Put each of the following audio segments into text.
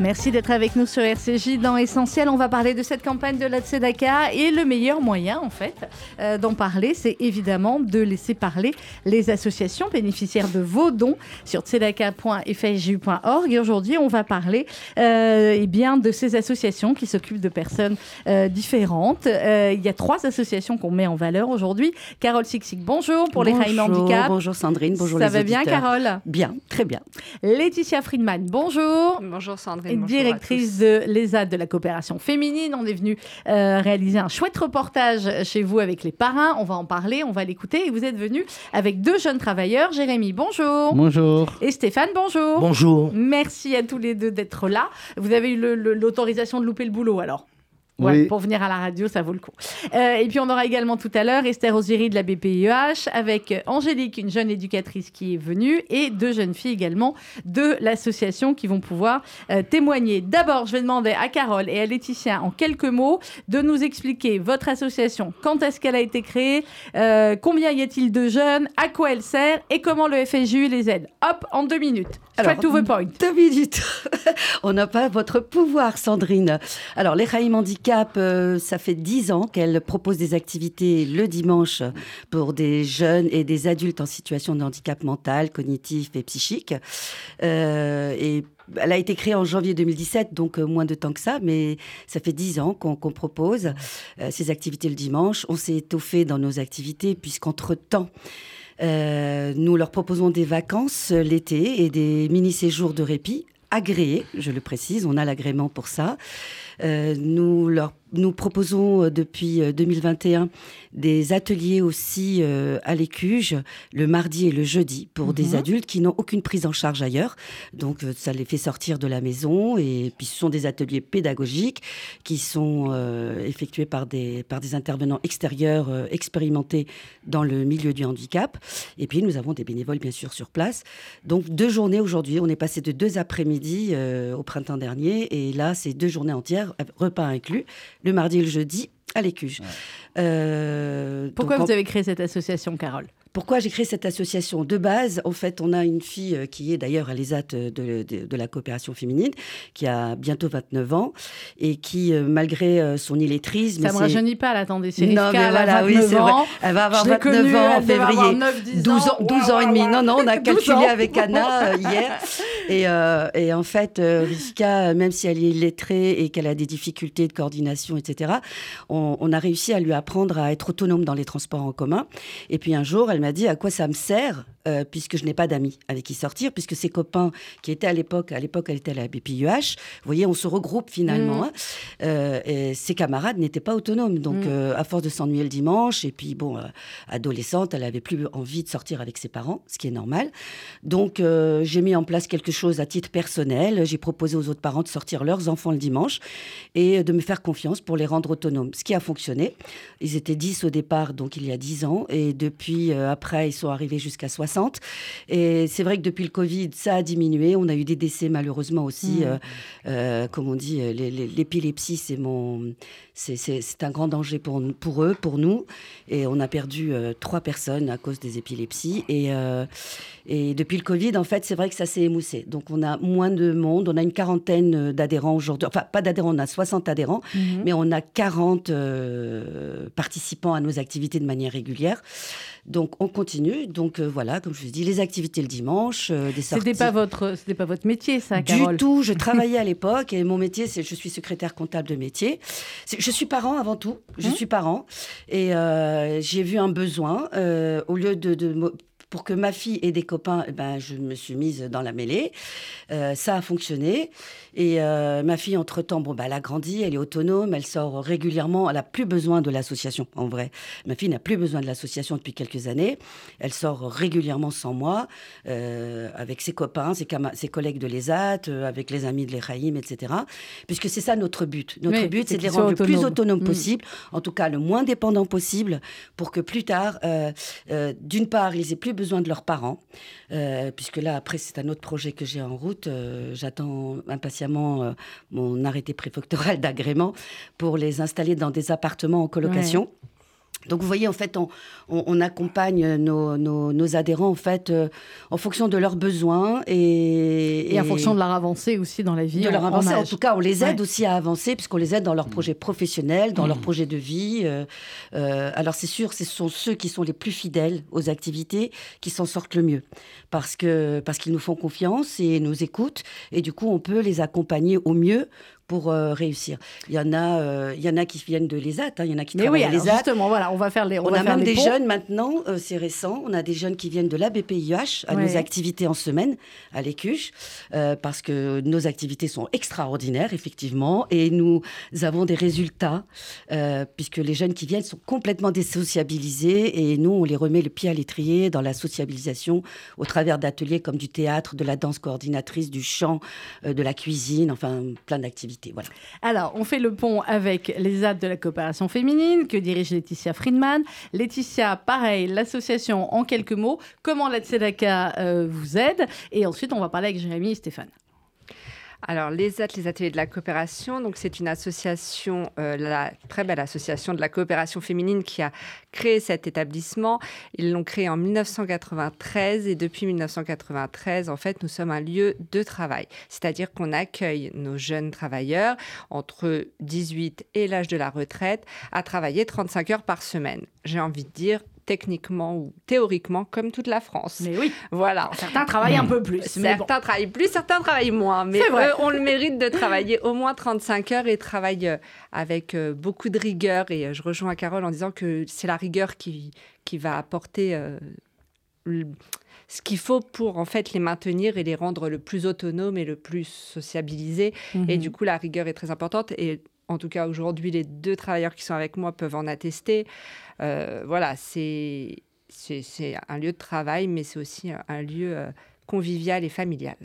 Merci d'être avec nous sur RCJ dans Essentiel. On va parler de cette campagne de la Tzedaka et le meilleur moyen, en fait, euh, d'en parler, c'est évidemment de laisser parler les associations bénéficiaires de vos dons sur tzedaka.fju.org. Et aujourd'hui, on va parler euh, eh bien, de ces associations qui s'occupent de personnes euh, différentes. Euh, il y a trois associations qu'on met en valeur aujourd'hui. Carole Sixic, bonjour pour les Raïm Handicap. Bonjour Sandrine, bonjour Ça les va bien. Carole? Bien, très bien. Laetitia Friedman, bonjour. Bonjour Sandrine. Directrice de l'ESAD de la coopération féminine. On est venu euh, réaliser un chouette reportage chez vous avec les parrains. On va en parler, on va l'écouter. Et vous êtes venu avec deux jeunes travailleurs. Jérémy, bonjour. Bonjour. Et Stéphane, bonjour. Bonjour. Merci à tous les deux d'être là. Vous avez eu l'autorisation de louper le boulot alors? Ouais, Oui. Pour venir à la radio, ça vaut le coup. Euh, et puis on aura également tout à l'heure Esther Osieri de la BPIEH avec Angélique, une jeune éducatrice qui est venue, et deux jeunes filles également de l'association qui vont pouvoir euh, témoigner. D'abord, je vais demander à Carole et à Laetitia en quelques mots de nous expliquer votre association, quand est-ce qu'elle a été créée, euh, combien y a-t-il de jeunes, à quoi elle sert? Et comment le FSJU les aide? Hop, en deux minutes. Straight to the point. Deux minutes. On n'a pas votre pouvoir, Sandrine. Alors, les Raïm Handicap, euh, ça fait dix ans qu'elle propose des activités le dimanche pour des jeunes et des adultes en situation de handicap mental, cognitif et psychique. Euh, et elle a été créée en janvier 2017, donc euh, moins de temps que ça, mais ça fait dix ans qu'on propose euh, ces activités le dimanche. On s'est étoffé dans nos activités puisqu'entre-temps, nous leur proposons des vacances l'été et des mini-séjours de répit agréés, je le précise, on a l'agrément pour ça. Euh, nous leur nous proposons euh, depuis euh, 2021 des ateliers aussi euh, à l'écuge le mardi et le jeudi pour des Mhm. adultes qui n'ont aucune prise en charge ailleurs. Donc euh, ça les fait sortir de la maison et puis ce sont des ateliers pédagogiques qui sont euh, effectués par des, par des intervenants extérieurs euh, expérimentés dans le milieu du handicap. Et puis nous avons des bénévoles bien sûr sur place. Donc deux journées aujourd'hui, on est passé de deux après-midi euh, au printemps dernier et là c'est deux journées entières, repas inclus, le mardi et le jeudi à l'écuge. Euh, Pourquoi donc, vous avez créé cette association, Carole? Pourquoi j'ai créé cette association De base, en fait, on a une fille euh, qui est d'ailleurs à l'ESAT de, de- de la coopération féminine, qui a bientôt 29 ans, et qui, euh, malgré euh, son illettrisme... Ça me c'est- rajeunit pas, là, attendez, c'est Non, mais voilà, oui, 29 c'est vrai. Elle va avoir Je l'ai 29 connue, ans en février. 9, 10 12 ans, 12 ans et demi. Non, non, on a 12 calculé ans. avec Anna hier. Et, euh, et en fait, Rivka, même si elle est illettrée et qu'elle a des difficultés de coordination, etc., on, on a réussi à lui apprendre à être autonome dans les transports en commun. Et puis un jour, elle m'a dit à quoi ça me sert euh, puisque je n'ai pas d'amis avec qui sortir, puisque ses copains qui étaient à l'époque, à l'époque elle était à la BPIEH, vous voyez, on se regroupe finalement. Mm. hein. Euh, et ses camarades n'étaient pas autonomes, donc Mm. euh, à force de s'ennuyer le dimanche, et puis bon, adolescente, elle avait plus envie de sortir avec ses parents, ce qui est normal. Donc j'ai mis en place quelque chose à titre personnel. J'ai proposé aux autres parents de sortir leurs enfants le dimanche et de me faire confiance pour les rendre autonomes, ce qui a fonctionné. Ils étaient 10 au départ, donc il y a 10 ans, et depuis après, ils sont arrivés jusqu'à 60. Et c'est vrai que depuis le Covid, ça a diminué. On a eu des décès malheureusement aussi. Mm. euh, euh, comme on dit, euh, l'épilepsie, c'est mon, c'est- un grand danger pour, pour eux, pour nous. Et on a perdu trois personnes à cause des épilepsies. Et, et depuis le Covid, en fait, c'est vrai que ça s'est émoussé. Donc on a moins de monde. On a une quarantaine d'adhérents aujourd'hui. Enfin, pas d'adhérents, on a 60 adhérents. Mhm. Mais on a 40 euh, participants à nos activités de manière régulière. Donc on continue. Donc euh, voilà, comme je vous dis, les activités le dimanche, euh, des sorties. C'était pas votre, c'était pas votre métier, ça, Du Carole. tout. Je travaillais à l'époque et mon métier, c'est je suis secrétaire comptable de métier. Je suis parent avant tout. Je Mmh. suis parent et euh, j'ai vu un besoin au lieu de, pour que ma fille ait des copains, eh ben, je me suis mise dans la mêlée. Euh, ça a fonctionné. Et euh, ma fille, entre-temps, bon, bah, elle a grandi, elle est autonome, elle sort régulièrement. Elle n'a plus besoin de l'association, en vrai. Ma fille n'a plus besoin de l'association depuis quelques années. Elle sort régulièrement sans moi, euh, avec ses copains, ses, collègues de l'ESAT, euh, avec les amis de l'ERAIM, etc. Puisque c'est ça notre but. Notre Oui, but, c'est de les rendre le plus autonomes. Mm. possible, en tout cas le moins dépendants possible, pour que plus tard, d'une part, ils aient plus besoin de leurs parents, puisque là, après, c'est un autre projet que j'ai en route. J'attends impatiemment mon arrêté préfectoral d'agrément pour les installer dans des appartements en colocation. Donc vous voyez, en fait, on, accompagne nos, adhérents en fait euh, en fonction de leurs besoins et, et, en fonction de leur avancée aussi dans la vie. De leur avancée, en, tout cas, on les aide aussi à avancer puisqu'on les aide dans leurs projets professionnels, dans leurs mmh. projets de vie. Euh, euh, alors c'est sûr, ce sont ceux qui sont les plus fidèles aux activités qui s'en sortent le mieux parce que parce qu'ils nous font confiance et nous écoutent et du coup on peut les accompagner au mieux pour euh, réussir. Il y en a, euh, il y en a qui viennent de l'ESAT, hein, il y en a qui travaillent à l'ESAT. Justement, voilà, on va faire les. On, a même des jeunes maintenant, euh, c'est récent. On a des jeunes qui viennent de la BPIH à nos activités en semaine à l'Écuche, parce que nos activités sont extraordinaires effectivement, et nous avons des résultats puisque les jeunes qui viennent sont complètement désociabilisés et nous on les remet le pied à l'étrier dans la sociabilisation au travers d'ateliers comme du théâtre, de la danse coordinatrice, du chant, de la cuisine, enfin plein d'activités. Alors, on fait le pont avec les aides de la coopération féminine que dirige Laetitia Friedman. Laetitia, pareil, l'association en quelques mots, comment la Tzedaka euh, vous aide. Et ensuite, on va parler avec Jérémy et Stéphane. Alors, les ateliers de la coopération, donc c'est une association, euh, la très belle association de la coopération féminine qui a créé cet établissement. Ils l'ont créé en 1993 et depuis 1993, en fait, nous sommes un lieu de travail. C'est-à-dire qu'on accueille nos jeunes travailleurs entre 18 et l'âge de la retraite à travailler 35 heures par semaine. J'ai envie de dire techniquement ou théoriquement comme toute la France. Mais oui. Voilà. Certains travaillent un peu plus. Certains travaillent plus, certains travaillent moins. Mais eux ont le mérite de travailler au moins 35 heures et travaillent euh, avec euh, beaucoup de rigueur. Et euh, je rejoins Carole en disant que c'est la rigueur qui, qui va apporter ce qu'il faut pour en fait les maintenir et les rendre le plus autonomes et le plus sociabilisés. Et mhm. du coup, la rigueur est très importante. Et en tout cas aujourd'hui, les deux travailleurs qui sont avec moi peuvent en attester. Euh, voilà, c'est un lieu de travail, mais c'est aussi un lieu euh, convivial et familial.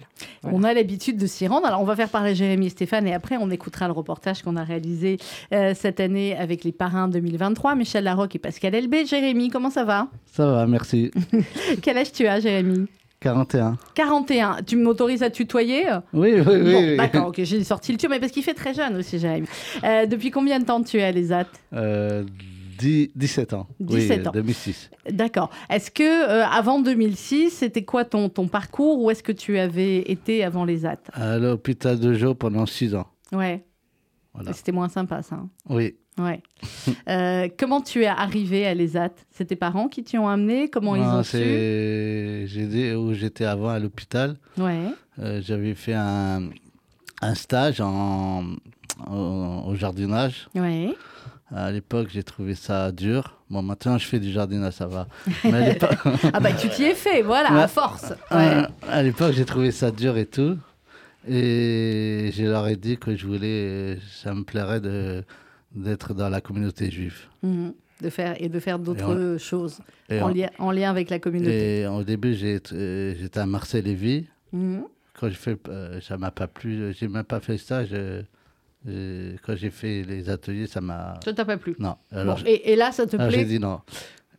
On a l'habitude de s'y rendre. Alors, on va faire parler Jérémy et Stéphane et après, on écoutera le reportage qu'on a réalisé euh, cette année avec les parrains 2023, Michel Larocque et Pascal Elbé. Jérémy, comment ça va? Ça va, merci. Quel âge tu as, Jérémy? 41. 41. Tu m'autorises à tutoyer? Oui, oui, oui. D'accord, ok, j'ai sorti le tuyau, mais parce qu'il fait très jeune aussi, Jérémy. Euh, depuis combien de temps tu es à l'ESAT? Euh, 17 ans. 17 ans. 2006. D'accord. Est-ce que euh, avant 2006, c'était quoi ton, ton parcours Où est-ce que tu avais été avant l'ESAT? À l'hôpital de Joe pendant 6 ans. Ouais. C'était moins sympa, ça. Hein? Oui. Ouais. Euh, comment tu es arrivé à l'ESAT? C'est tes parents qui t'y ont amené? Comment ils ont su? J'ai où j'étais avant à l'hôpital. Ouais. Euh, j'avais fait un, un stage en, au, jardinage. Ouais. À l'époque, j'ai trouvé ça dur. Bon, maintenant, je fais du jardinage, ça va. ah bah, tu t'y es fait, voilà, à force. Ouais. à l'époque, j'ai trouvé ça dur et tout. Et je leur ai dit que je voulais, ça me plairait de, d'être dans la communauté juive. Mhm. De faire, et de faire d'autres choses en, lien, en, lien, avec la communauté. Et au début, euh, j'étais à Marseille-Lévis. Mhm. Quand je fais, euh, ça m'a pas plu, j'ai même pas fait. Euh, quand j'ai fait les ateliers, ça m'a. Ça t'a pas plu? Non. et, et, là, ça te plaît? J'ai dit non.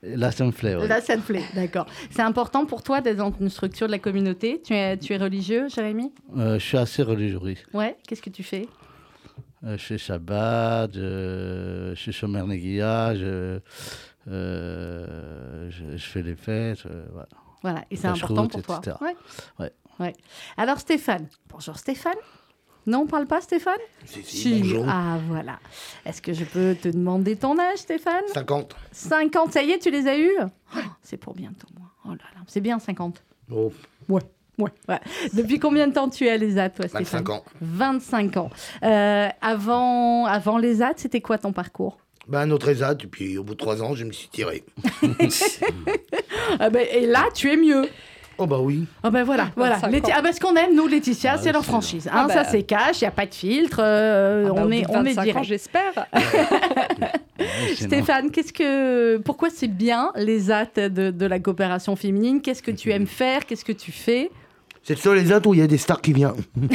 Là, ça me plaît. Là, ça te plaît, d'accord. C'est important pour toi d'être dans une structure de la communauté? Tu es, tu es religieux, Jérémy? Je suis assez religieux, oui. Ouais, qu'est-ce que tu fais? Euh, je fais Shabbat, je, je fais Shomer Negia, je, euh, je, fais les fêtes. Euh, voilà. voilà, et c'est important pour toi. Ouais. Ouais. ouais. Alors Stéphane, bonjour Stéphane. Non, on parle pas Stéphane? Si, si, bonjour. Ah voilà. Est-ce que je peux te demander ton âge Stéphane? 50. 50, ça y est, tu les as eus? Oh, C'est pour bientôt moi. Oh là là, c'est bien 50. Oh. Ouais. Ouais, Depuis combien de temps tu es à l'ESAT, toi, Stéphane? 25 ans. 25 ans. Euh, avant, avant l'ESAT, c'était quoi ton parcours? Ben, notre ESAT, et puis au bout de trois ans, je me suis tiré. ah ben, et là, tu es mieux. Oh bah oui. Oh ben voilà, voilà. Ah ben ce qu'on aime, nous, Laetitia, ah, c'est leur franchise. Hein, ah Ça, bah. c'est cash, il n'y a pas de filtre. Euh, ah bah, on, est, on est direct. j'espère. Stéphane, qu'est-ce que, pourquoi c'est bien les de, de la coopération féminine? Qu'est-ce que tu aimes faire? Qu'est-ce que tu fais? C'est le seul les où il y a des stars qui viennent.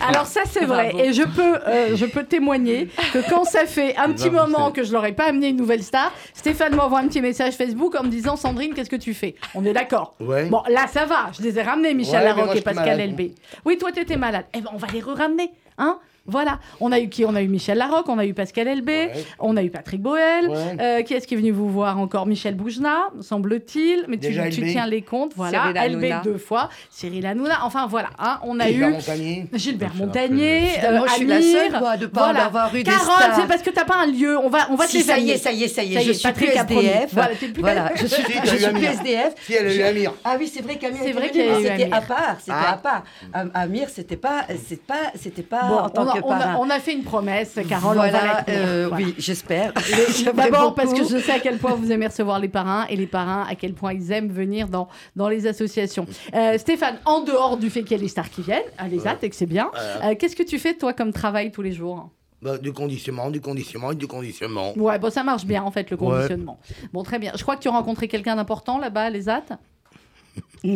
Alors ça c'est vrai et je peux euh, je peux témoigner que quand ça fait un petit moment que je leur ai pas amené une nouvelle star, Stéphane m'envoie un petit message Facebook en me disant Sandrine qu'est-ce que tu fais? On est d'accord. Ouais. Bon là ça va, je les ai ramenés Michel Ouais, Larocque et Pascal malade. LB. Oui toi tu étais malade. Eh ben on va les re-ramener hein? Voilà, on a eu qui? On a eu Michel Larocque, on a eu Pascal LB, on a eu Patrick Boel. Ouais. Euh, qui est-ce qui est venu vous voir encore? Michel Boujna, semble-t-il. Mais tu, Déjà tu tiens les comptes, voilà. LB deux fois, Cyril Hanouna. Enfin voilà, hein, on a Gilbert eu Montagnier. Gilbert Montagnier, euh, je suis la Amir, seule, moi, de pas voilà. avoir eu des Carole, stars. c'est parce que t'as pas un lieu. On va, on va te Si, les ça y est, ça y est, ça y est, je suis plus. SDF. Voilà, t'es plus- Voilà, je suis, Si, je t'as eu suis Amir. plus SDF. Si, elle a eu Amir. Ah oui, c'est vrai qu'Amir C'est était vrai eu c'était Amir. à part, c'était Ah. à part. Am- Amir, c'était pas, c'est pas, c'était pas on, a, on on fait une promesse, Carole. on va la voilà, tenir. euh, Voilà. oui, j'espère. D'abord parce que je sais à quel point vous aimez recevoir les parrains et les parrains à quel point ils aiment venir dans, dans les associations. Euh, Stéphane, en dehors du fait qu'il y a les stars qui viennent, à les et que c'est bien, euh, qu'est-ce que tu fais toi comme travail tous les jours? Bah, du conditionnement, du conditionnement et du conditionnement. Ouais, bon, ça marche bien en fait le Ouais. conditionnement. Bon, très bien. Je crois que tu as rencontré quelqu'un d'important là-bas à l'ESAT?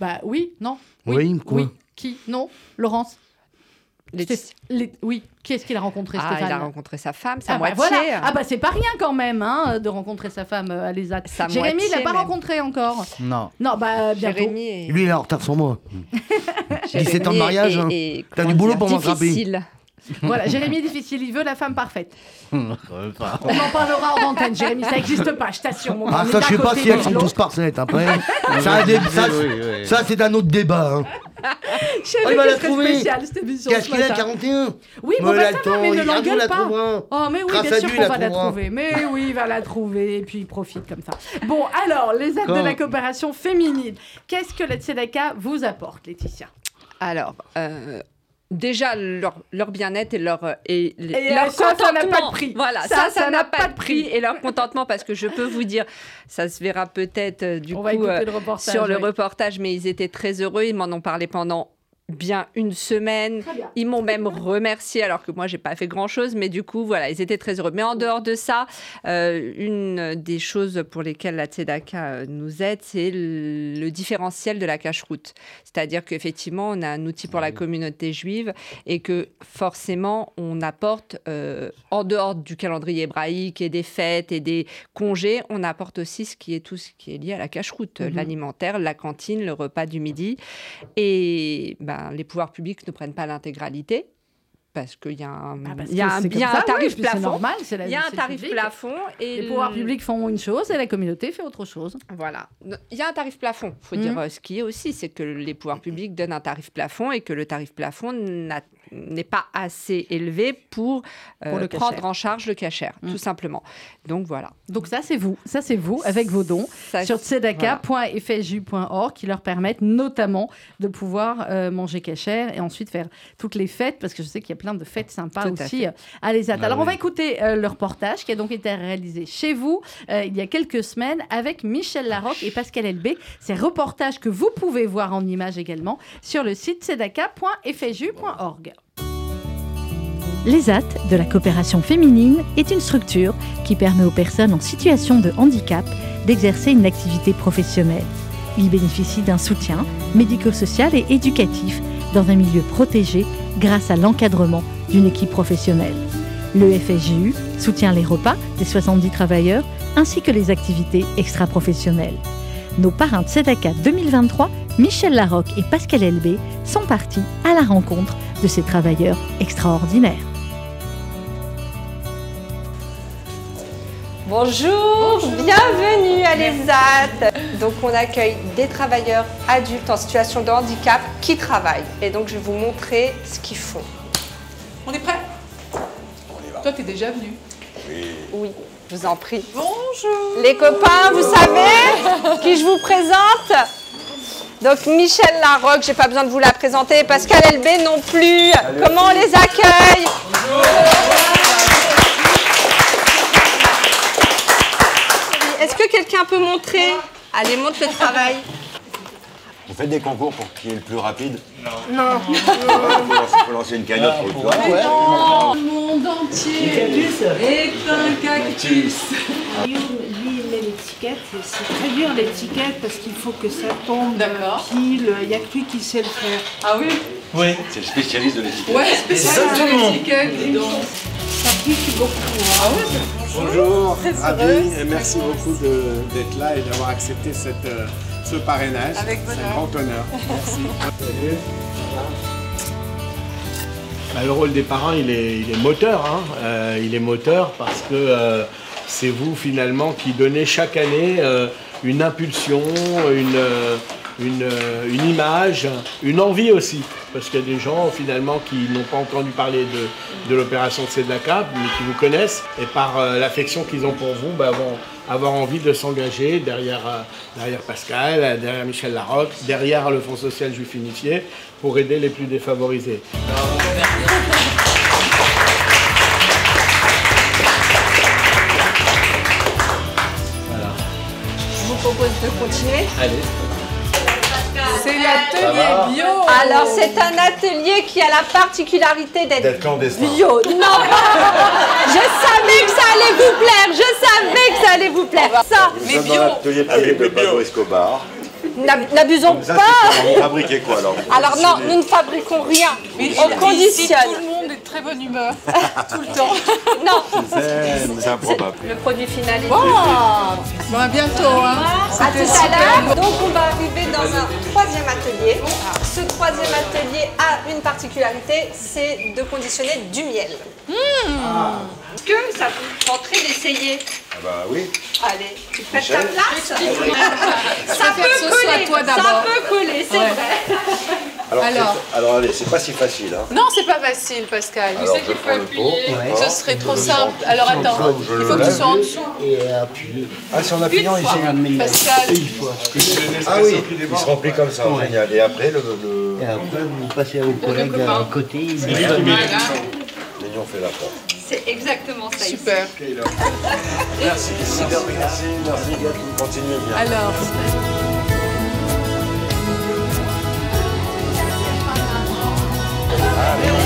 Bah oui, non? Oui, quoi? Qui Non Laurence Laetitia. Les- Oui. Qui est-ce qu'il a rencontré Ah, Stéphane il a rencontré sa femme, sa Ah bah voilà. Ah bah c'est pas rien quand même hein, de rencontrer sa femme euh, à l'ESAT. Sa Jérémy, il l'a pas même. rencontré encore. Non. Non, bah bientôt. Jérémy est... Lui, il est en retard sur moi. Jérémy 17 ans de mariage, hein. T'as du boulot dire, pour m'attraper. difficile. Voilà, Jérémy est difficile, il veut la femme parfaite. Même pas. On en parlera en antenne, Jérémy, ça n'existe pas, je t'assure. mon gars, Ah, on est ça, je sais pas côté si de elles sont l'autre. tous parceites. Après, ça, a des- ça, Oui, oui. ça, c'est un autre débat. Hein. Je savais Oh, il va que la ce serait trouver. spécial, cette émission Qu'est-ce ce qu'il a, matin. 41 Oui, bon, Mais bah, ça va, mais ne il- l'engueule la pas. trouvera. Oh, mais oui, Grâce bien à sûr qu'on il va la trouvera. trouver. Mais oui, il va la trouver, et puis il profite comme ça. Bon, alors, les aides de Quand- la coopération féminine. Qu'est-ce que la Tzedaka vous apporte, Laetitia? Alors, euh, déjà, leur, leur bien-être et leur, euh, et, Et, leur euh, ça n'a contentement. pas de prix. Voilà, Ça, ça, n'a pas de prix. Et leur contentement, parce que je peux vous dire, ça se verra peut-être euh, du On coup va euh, le sur le oui. reportage, mais ils étaient très heureux. Ils m'en ont parlé pendant bien une semaine. Bien. Ils m'ont même remercié alors que moi j'ai pas fait grand chose, mais du coup voilà ils étaient très heureux. Mais en dehors de ça, euh, une des choses pour lesquelles la Tzedaka euh, nous aide, c'est le, le différentiel de la cache-route. C'est-à-dire qu'effectivement on a un outil pour la communauté juive et que forcément on apporte euh, en dehors du calendrier hébraïque et des fêtes et des congés, on apporte aussi ce qui est tout ce qui est lié à la cache-route, Mhm. l'alimentaire, la cantine, le repas du midi. Et ben, les pouvoirs publics ne prennent pas l'intégralité parce qu'il y a un, Ah, y a un, y a ça, tarif plafond. normal, Il y a un tarif public. plafond et Les pouvoirs publics font une chose et la communauté fait autre chose. Voilà. Il y a un tarif plafond. Il faut Mhm. dire euh, ce qui est aussi, c'est que les pouvoirs publics donnent un tarif plafond et que le tarif plafond n'a- n'est pas assez élevé pour, euh, Pour le prendre en charge le cachère, Mhm. tout simplement. Donc voilà. Donc ça, c'est vous. Ça, c'est vous, avec vos dons. Ça, sur voilà. tzedaka.fju.org qui leur permettent notamment de pouvoir euh, manger cachère et ensuite faire toutes les fêtes parce que je sais qu'il y a plein de fêtes sympas Tout à aussi fait. euh, à l'ESAT. Ah Alors on va écouter euh, le reportage qui a donc été réalisé chez vous euh, il y a quelques semaines avec Michel Larocque et Pascal Elbé. Ces reportages que vous pouvez voir en images également sur le site tzedaka.fju.org. L'ESAT de la coopération féminine est une structure qui permet aux personnes en situation de handicap d'exercer une activité professionnelle. Ils bénéficient d'un soutien médico-social et éducatif dans un milieu protégé grâce à l'encadrement d'une équipe professionnelle. Le FSJU soutient les repas des 70 travailleurs ainsi que les activités extra-professionnelles. Nos parrains de Tzedaka 2023, Michel Larocque et Pascal Elbé, sont partis à la rencontre de ces travailleurs extraordinaires. Bonjour, bienvenue à l'ESAT. Donc on accueille des travailleurs adultes en situation de handicap qui travaillent. Et donc je vais vous montrer ce qu'ils font. On est prêt Toi, t'es déjà venu. Oui, je vous en prie. Bonjour. Les copains, vous savez qui je vous présente? Donc Michel Larocque, j'ai pas besoin de vous la présenter, Pascal Elbé non plus. Comment on les accueille? Est-ce que quelqu'un peut montrer? Allez, montre le travail. Vous faites des concours pour qui est le plus rapide Non. Il faut, lancer une cagnotte pour le plus rapide. Le monde entier est un cactus. Lui, il met l'étiquette. C'est très dur l'étiquette parce qu'il faut que ça tombe pile. Il n'y a que lui qui sait le faire. Ah oui Oui. C'est le spécialiste de l'étiquette. Ouais, spécialiste de l'étiquette, donc. Ça pique beaucoup. hein. Ah ouais, Bonjour, Très ravi et merci beaucoup de- d'être là et d'avoir accepté cette, ce parrainage. Avec C'est un grand honneur. Merci. Bah, le rôle des parents, il est, il est moteur. hein. Euh, il est moteur parce que euh, c'est vous finalement qui donnez chaque année euh, une impulsion, une, euh, une, euh, une image, une envie aussi. Parce qu'il y a des gens finalement qui n'ont pas entendu parler de, de l'opération de Sedlaka, mais qui vous connaissent et par euh, l'affection qu'ils ont pour vous, bah, vont avoir envie de s'engager derrière, euh, derrière Pascal, derrière Michel Larocque, derrière le Fonds social juif unifié pour aider les plus défavorisés. Je vous propose de continuer. Allez. Bio. Alors, c'est un atelier qui a la particularité d'être clandestin. bio. Non Je savais que ça allait vous plaire Je savais que ça allait vous plaire Ça, Nous sommes dans l'atelier public de Pablo Escobar. n'ab- n'abusons pas fabriquer quoi alors Alors non, nous ne fabriquons rien. Mais On ici, conditionne. Très bonne humeur. tout le temps. Non, C'est improbable. le produit final est Bon, bon à bientôt. Hein. À tout à l'heure. Donc on va arriver dans un troisième atelier. Ce troisième atelier a une particularité, c'est de conditionner du miel. Est-ce que ça vous tenterait d'essayer? Ah bah oui. Allez, tu prêtes ta place? Ça peut coller, toi ça peut coller, c'est Ouais. vrai. Alors, Alors. allez, c'est pas si facile. Hein. Non, c'est pas facile, Pascal. Tu Alors, sais je qu'il faut appuyer. Ouais. Ce serait trop simple. Alors attends, Je il faut que tu sois en dessous. Ah, c'est en appuyant ici. Pascal. Ah oui, il se remplit comme ça, génial. Et après, le, le... Et après, vous passez au collègue à côté. il dit- l'union fait la porte. C'est exactement ça. Super. Merci, merci, merci, merci, continuez bien. Alors, Amém.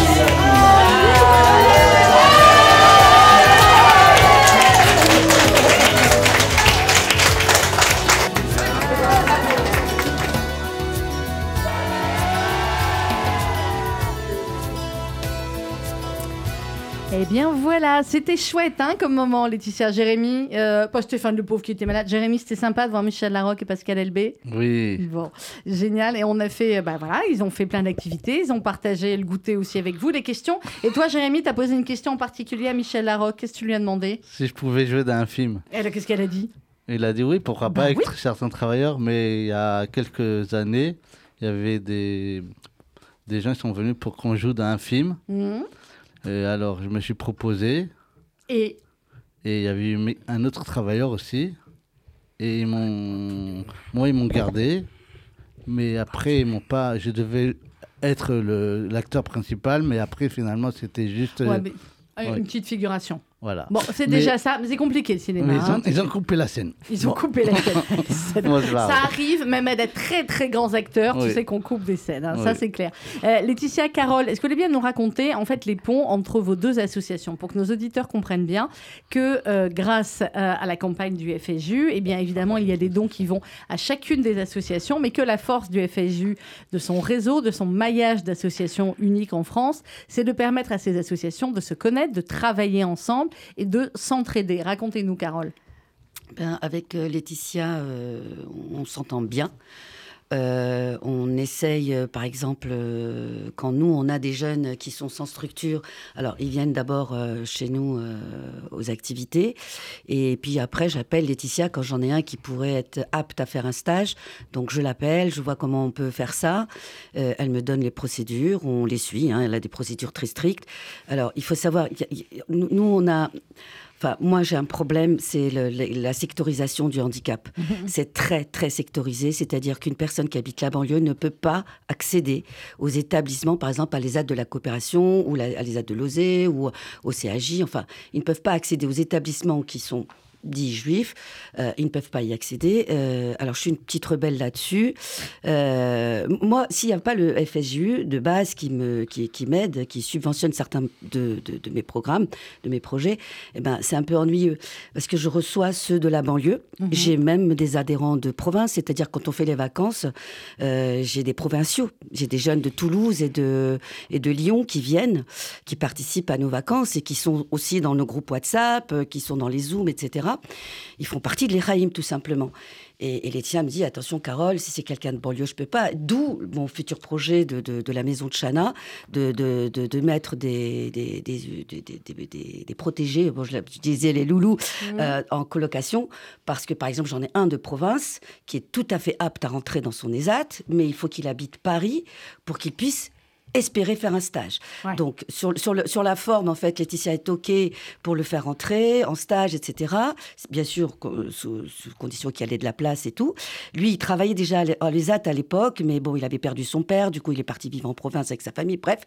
Eh bien voilà, c'était chouette hein, comme moment, Laetitia. Jérémy, euh, pas Stéphane le pauvre qui était malade. Jérémy, c'était sympa de voir Michel Larocque et Pascal Elbé. Oui. Bon, génial. Et on a fait, bah voilà, ils ont fait plein d'activités. Ils ont partagé le goûter aussi avec vous, les questions. Et toi, Jérémy, tu as posé une question en particulier à Michel Larocque. Qu'est-ce que tu lui as demandé? Si je pouvais jouer dans un film. Elle, qu'est-ce qu'elle a dit? Il a dit oui, pourquoi Bah pas avec oui. certains travailleurs, mais il y a quelques années, il y avait des, des gens qui sont venus pour qu'on joue dans un film. Mhm. Et alors, je me suis proposé. Et Et il y avait eu un autre travailleur aussi. Et ils m'ont, moi, ils m'ont gardé. Mais après, ils m'ont pas. Je devais être l'acteur principal, mais après, finalement, c'était juste. ouais, euh, mais, euh, ouais. une petite figuration. Voilà. Bon, c'est Mais- déjà ça, mais c'est compliqué le cinéma. ils, hein. ont, ils ont coupé la scène. Ils ont Bon. coupé la scène. Ça arrive, même à des très très grands acteurs, tu sais qu'on coupe des scènes, hein, ça c'est clair. Euh, Laetitia, Carole, est-ce que vous voulez bien nous raconter en fait les ponts entre vos deux associations pour que nos auditeurs comprennent bien que euh, grâce euh, à la campagne du FSU, eh bien évidemment il y a des dons qui vont à chacune des associations, mais que la force du FSU, de son réseau, de son maillage d'associations uniques en France, c'est de permettre à ces associations de se connaître, de travailler ensemble et de s'entraider. Racontez-nous, Carole. Ben, avec euh, Laetitia, euh, on s'entend bien. Euh, on essaye, euh, par exemple, euh, quand nous, on a des jeunes qui sont sans structure, alors ils viennent d'abord chez nous aux activités, et puis après, j'appelle Laetitia quand j'en ai un qui pourrait être apte à faire un stage. Donc je l'appelle, je vois comment on peut faire ça. Elle me donne les procédures, on les suit, hein, elle a des procédures très strictes. Alors il faut savoir, nous, on a... Enfin, moi, j'ai un problème, c'est la sectorisation du handicap. c'est très, très sectorisé, c'est-à-dire qu'une personne qui habite la banlieue ne peut pas accéder aux établissements, par exemple, à l'ESAD de la coopération ou la- à l'ESAD de l'OSE ou au CAJ. Enfin, ils ne peuvent pas accéder aux établissements qui sont dits juifs, euh, ils ne peuvent pas y accéder. Euh, alors, je suis une petite rebelle là-dessus. Euh, moi, s'il n'y a pas le FSU de base qui me qui, qui m'aide, qui subventionne certains de, de, de, mes programmes, de mes projets, eh ben, c'est un peu ennuyeux parce que je reçois ceux de la banlieue. -hmm. J'ai même des adhérents de province, c'est-à-dire quand on fait les vacances, j'ai des provinciaux, j'ai des jeunes de Toulouse et de et de Lyon qui viennent, qui participent à nos vacances et qui sont aussi dans nos groupes WhatsApp, qui sont dans les Zooms, etc. Ils font partie de l'Éraïm, tout simplement. Et, et Laetitia me dit attention, Carole, si c'est quelqu'un de banlieue, je peux pas. D'où mon futur projet de, de, de, la maison de Chana, de, mettre des, des, des, des, des protégés, bon, je, disais les loulous, mmh. euh, en colocation, parce que par exemple, j'en ai un de province qui est tout à fait apte à rentrer dans son ESAT, mais il faut qu'il habite Paris pour qu'il puisse espérer faire un stage. Ouais. Donc, sur, sur, le, sur, la forme, en fait, Laetitia est OK pour le faire entrer en stage, etc. Bien sûr, sous, sous condition qu'il y ait de la place et tout. Lui, il travaillait déjà à l'ESAT à l'époque, mais bon, il avait perdu son père, du coup, il est parti vivre en province avec sa famille, bref.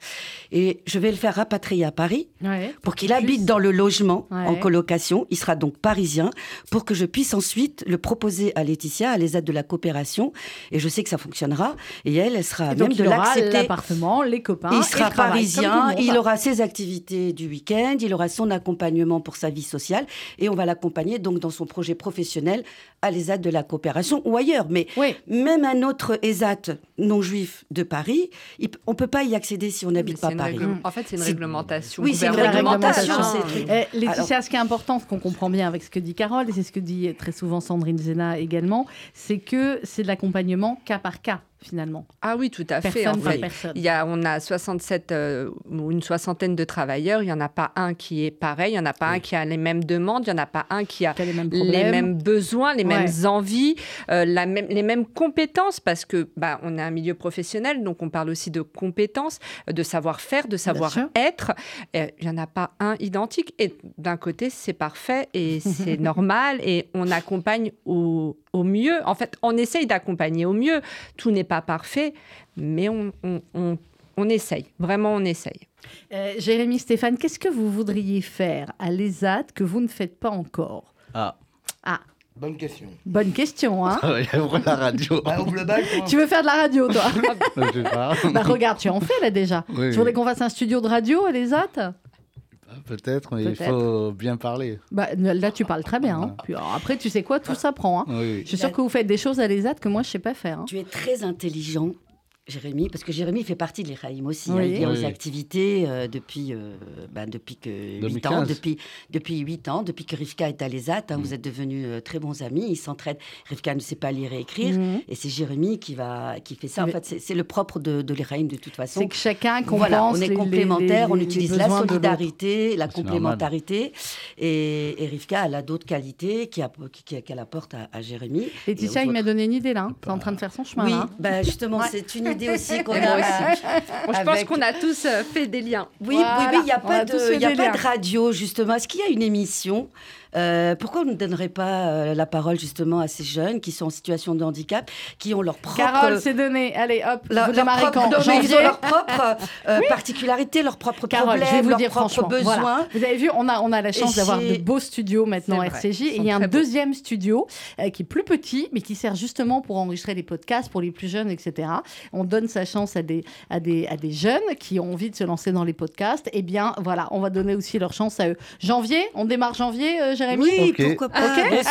Et je vais le faire rapatrier à Paris ouais, pour qu'il habite dans le logement ouais. en colocation. Il sera donc parisien pour que je puisse ensuite le proposer à Laetitia, à l'ESAT de la coopération. Et je sais que ça fonctionnera. Et elle, elle sera et même donc, de l'accepter. l'appartement, les copains. Il sera parisien, il aura ses activités du week-end, il aura son accompagnement pour sa vie sociale et on va l'accompagner donc dans son projet professionnel à l'ESAT de la coopération ou ailleurs. Mais oui. même un autre ESAT non juif de Paris, il, on ne peut pas y accéder si on n'habite pas Paris. En fait, c'est une réglementation. Oui, c'est une réglementation. Eh, Laetitia, Alors... ce qui est important, ce qu'on comprend bien avec ce que dit Carole, et c'est ce que dit très souvent Sandrine Zena également, c'est que c'est de l'accompagnement cas par cas finalement. Ah oui, tout à personne fait. En fait personne. il y a, on a 67 euh, ou une soixantaine de travailleurs. Il n'y en a pas un qui est pareil. Il n'y en a pas oui. un qui a les mêmes demandes. Il n'y en a pas un qui a les mêmes, les mêmes besoins, les ouais. mêmes envies, euh, la même, les mêmes compétences parce que bah, on est un milieu professionnel, donc on parle aussi de compétences, de savoir-faire, de savoir-être. Il n'y en a pas un identique. Et d'un côté, c'est parfait et c'est normal et on accompagne au, au mieux. En fait, on essaye d'accompagner au mieux. Tout n'est pas parfait, mais on, on, on, on, essaye. Vraiment, on essaye. Euh, Jérémy Stéphane, qu'est-ce que vous voudriez faire à l'ESAT que vous ne faites pas encore? Ah. Ah. Bonne question. Bonne question, hein Ouvre la radio. Bah, ouvre le bac, tu veux faire de la radio, toi? Je sais pas. bah, regarde, tu en fais là déjà. Oui, tu voudrais qu'on fasse un studio de radio à l'ESAT Peut-être, mais Peut il faut bien parler. Bah, là, tu parles très bien. Hein. Puis, alors, après, tu sais quoi, tout s'apprend. Hein. Oui. Je suis sûre que vous faites des choses à l'ESAT que moi, je ne sais pas faire. Hein. Tu es très intelligent Jérémy, parce que Jérémy fait partie de l'Echaïm aussi. Oui. Hein, il vient Oui. aux activités euh, depuis, euh, bah, depuis que 8 ans, 2015. depuis, depuis 8 ans, depuis que Rivka est à l'ESAT. Hein, Mm. Vous êtes devenus euh, très bons amis, ils s'entraident. Rivka ne sait pas lire et écrire, Mhm. et c'est Jérémy qui, va, qui fait ça. En Mais- fait, c'est- c'est le propre de, de l'Echaïm de toute façon. C'est que chacun compense Voilà, on est les- complémentaires, les- on utilise la solidarité, la complémentarité. Et, et Rivka, elle a d'autres qualités qui app- qui- qui- qu'elle apporte à, à Jérémy. Laetitia, il m'a donné une idée là. Tu es en train de faire son chemin Oui, là. bah, justement, Ouais. c'est une idée aussi qu'on a. aussi. Je pense qu'on a tous euh, fait des liens. Oui, Voilà, oui, oui, il n'y a pas, de, y a pas de radio, justement. Est-ce qu'il y a une émission euh, Pourquoi on ne donnerait pas euh, la parole, justement, à ces jeunes qui sont en situation de handicap, qui ont leur propre... Carole, c'est donné. Allez, hop, leur- vous leur démarrez propre- non, ils ont leurs propres euh, particularités, leurs propres Carole, problèmes, je vais vous leurs dire propres franchement, besoins. voilà. Vous avez vu, on a, on a la chance d'avoir de beaux studios maintenant à RCJ. Et il y a un beaux. deuxième studio euh, qui est plus petit, mais qui sert justement pour enregistrer des podcasts pour les plus jeunes, etc. On donne sa chance à des, à des, à des jeunes qui ont envie de se lancer dans les podcasts. Eh bien, voilà, on va donner aussi leur chance à eux. Janvier, on démarre janvier, euh, Jérémy? Oui, pourquoi pas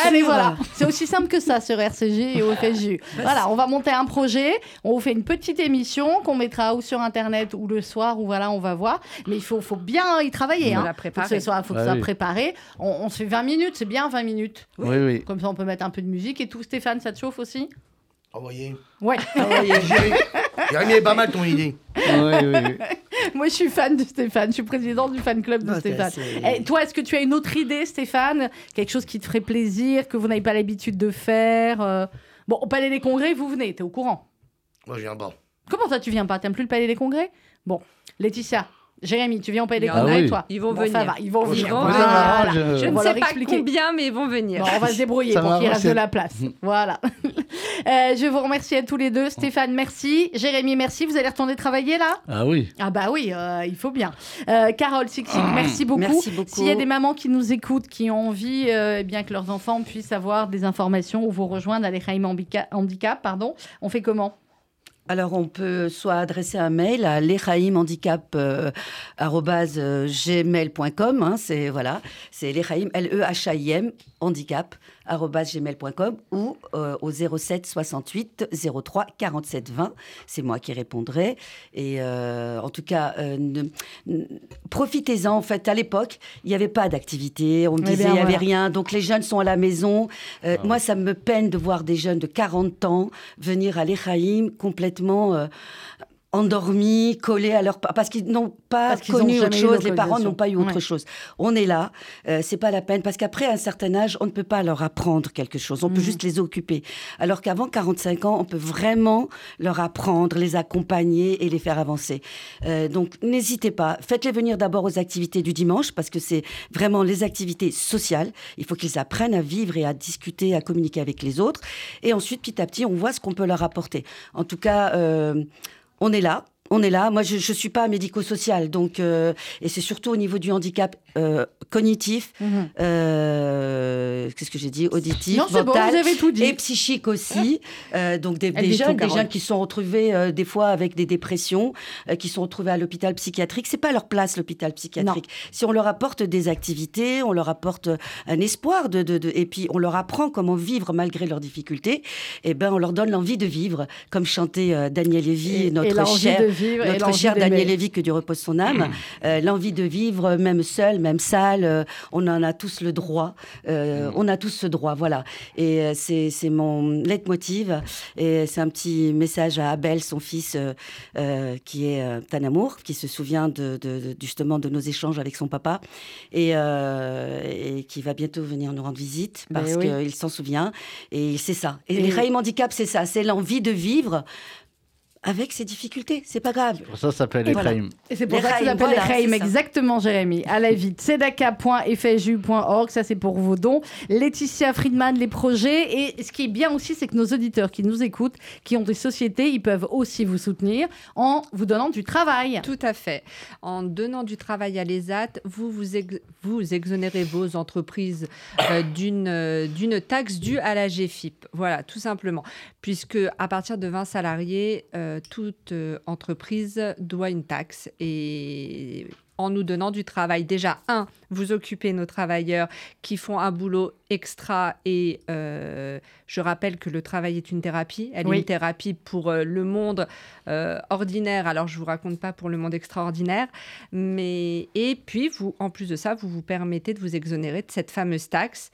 allez sûr. voilà, c'est aussi simple que ça sur RCJ et au FSJU. Voilà, on va monter un projet, on vous fait une petite émission qu'on mettra ou sur internet ou le soir ou voilà, on va voir. Mais il faut, faut bien y travailler. Faut hein. Faut que préparer. ce soit, faut que Ah ce soit oui. préparé. On, on se fait 20 minutes, c'est bien 20 minutes. Oui, oui. Comme ça, on peut mettre un peu de musique et tout. Stéphane, ça te chauffe aussi? Envoyez. Ouais. Jérémy est pas mal ton idée. oui, oui, oui. Moi, je suis fan de Stéphane. Je suis président du fan club de Ah, Stéphane. c'est- Eh, toi, est-ce que tu as une autre idée, Stéphane? Quelque chose qui te ferait plaisir, que vous n'avez pas l'habitude de faire euh? Bon, au Palais des Congrès, vous venez, t'es au courant Moi, je viens pas. Comment ça, tu viens pas? T'aimes plus le Palais des Congrès? Bon, Laetitia, Jérémy, tu viens au Palais des Il y en Congrès, a, oui. toi Ils vont Bon, venir. Ça va, ils vont Ils venir. vont Voilà. Je- ne sais pas expliquer. combien, mais ils vont venir. Bon, on va se débrouiller Ça pour qu'il reste de la place. Voilà. Euh, je vous remercie à tous les deux. Stéphane, merci. Jérémy, merci. Vous allez retourner travailler là? Ah oui. Ah bah oui, euh, il faut bien. Euh, Carole, Sixik, merci beaucoup. Merci beaucoup. S'il y a des mamans qui nous écoutent, qui ont envie euh, eh bien que leurs enfants puissent avoir des informations ou vous rejoindre à Handicap, handicap, pardon, on fait comment? Alors, on peut soit adresser un mail à lechaimhandicap.gmail.com. hein, c'est voilà, c'est lechaim, L-E-H-A-I-M, handicap, gmail.com ou euh, au 07 68 03 47 20. C'est moi qui répondrai. Et euh, en tout cas, euh, profitez-en. En fait, à l'époque, il n'y avait pas d'activité. On me Eh disait il n'y avait voilà. rien. Donc, les jeunes sont à la maison. Euh, Moi, ça me peine de voir des jeunes de 40 ans venir à l'Echaïm complètement endormis, collés à leur... pa- Parce qu'ils n'ont pas Parce connu autre chose. Les parents n'ont pas eu autre Ouais. chose. On est là. Euh, c'est pas la peine. Parce qu'après un certain âge, on ne peut pas leur apprendre quelque chose. On peut Mhm. juste les occuper. Alors qu'avant 45 ans, on peut vraiment leur apprendre, les accompagner et les faire avancer. Euh, donc, n'hésitez pas. Faites-les venir d'abord aux activités du dimanche parce que c'est vraiment les activités sociales. Il faut qu'ils apprennent à vivre et à discuter, à communiquer avec les autres. Et ensuite, petit à petit, on voit ce qu'on peut leur apporter. En tout cas, euh, on est là. On est là. Moi, je ne suis pas médico-social, donc euh, et c'est surtout au niveau du handicap cognitif, Mhm. euh, qu'est-ce que j'ai dit, auditif, Non, bon, mental vous avez tout dit. et psychique aussi. Euh, donc des, des jeunes, des jeunes qui sont retrouvés euh, des fois avec des dépressions, euh, qui sont retrouvés à l'hôpital psychiatrique. C'est pas leur place l'hôpital psychiatrique. Si on leur apporte des activités, on leur apporte un espoir de, de, de- et puis on leur apprend comment vivre malgré leurs difficultés. Et ben on leur donne l'envie de vivre, comme chantait Daniel Lévy, Et- notre cher, notre cher. Daniel Lévy, que Dieu repose son âme. Euh, l'envie de vivre, même seul, même sale, euh, on en a tous le droit. Euh, On a tous ce droit, voilà. Et euh, c'est mon leitmotiv. Et c'est un petit message à Abel, son fils, qui est euh, un amour, qui se souvient de, de- de- justement de nos échanges avec son papa et, et qui va bientôt venir nous rendre visite Ben parce oui. qu'il s'en souvient. Et c'est ça. Et, Et- les Raïm Handicap, c'est ça. C'est l'envie de vivre avec ses difficultés. C'est pas grave. Pour ça, ça s'appelle Et voilà. Et c'est pour Les ça que ça s'appelle voilà, les exactement, Jérémy. À la vite. Sedaka.fju.org, ça c'est pour vos dons. Laetitia Friedman, les projets. Et ce qui est bien aussi, c'est que nos auditeurs qui nous écoutent, qui ont des sociétés, ils peuvent aussi vous soutenir en vous donnant du travail. Tout à fait. En donnant du travail à l'ESAT, vous vous, ex- vous exonérez vos entreprises euh, d'une euh, d'une taxe due à la GFIP. Voilà, tout simplement. Puisque à partir de 20 salariés, euh, toute euh, entreprise doit une taxe. Et en nous donnant du travail, déjà, un, vous occupez nos travailleurs qui font un boulot extra et euh, je rappelle que le travail est une thérapie. Elle Oui. est une thérapie pour euh, le monde euh, ordinaire. Alors, je vous raconte pas pour le monde extraordinaire. Mais, et puis, vous, en plus de ça, vous vous permettez de vous exonérer de cette fameuse taxe.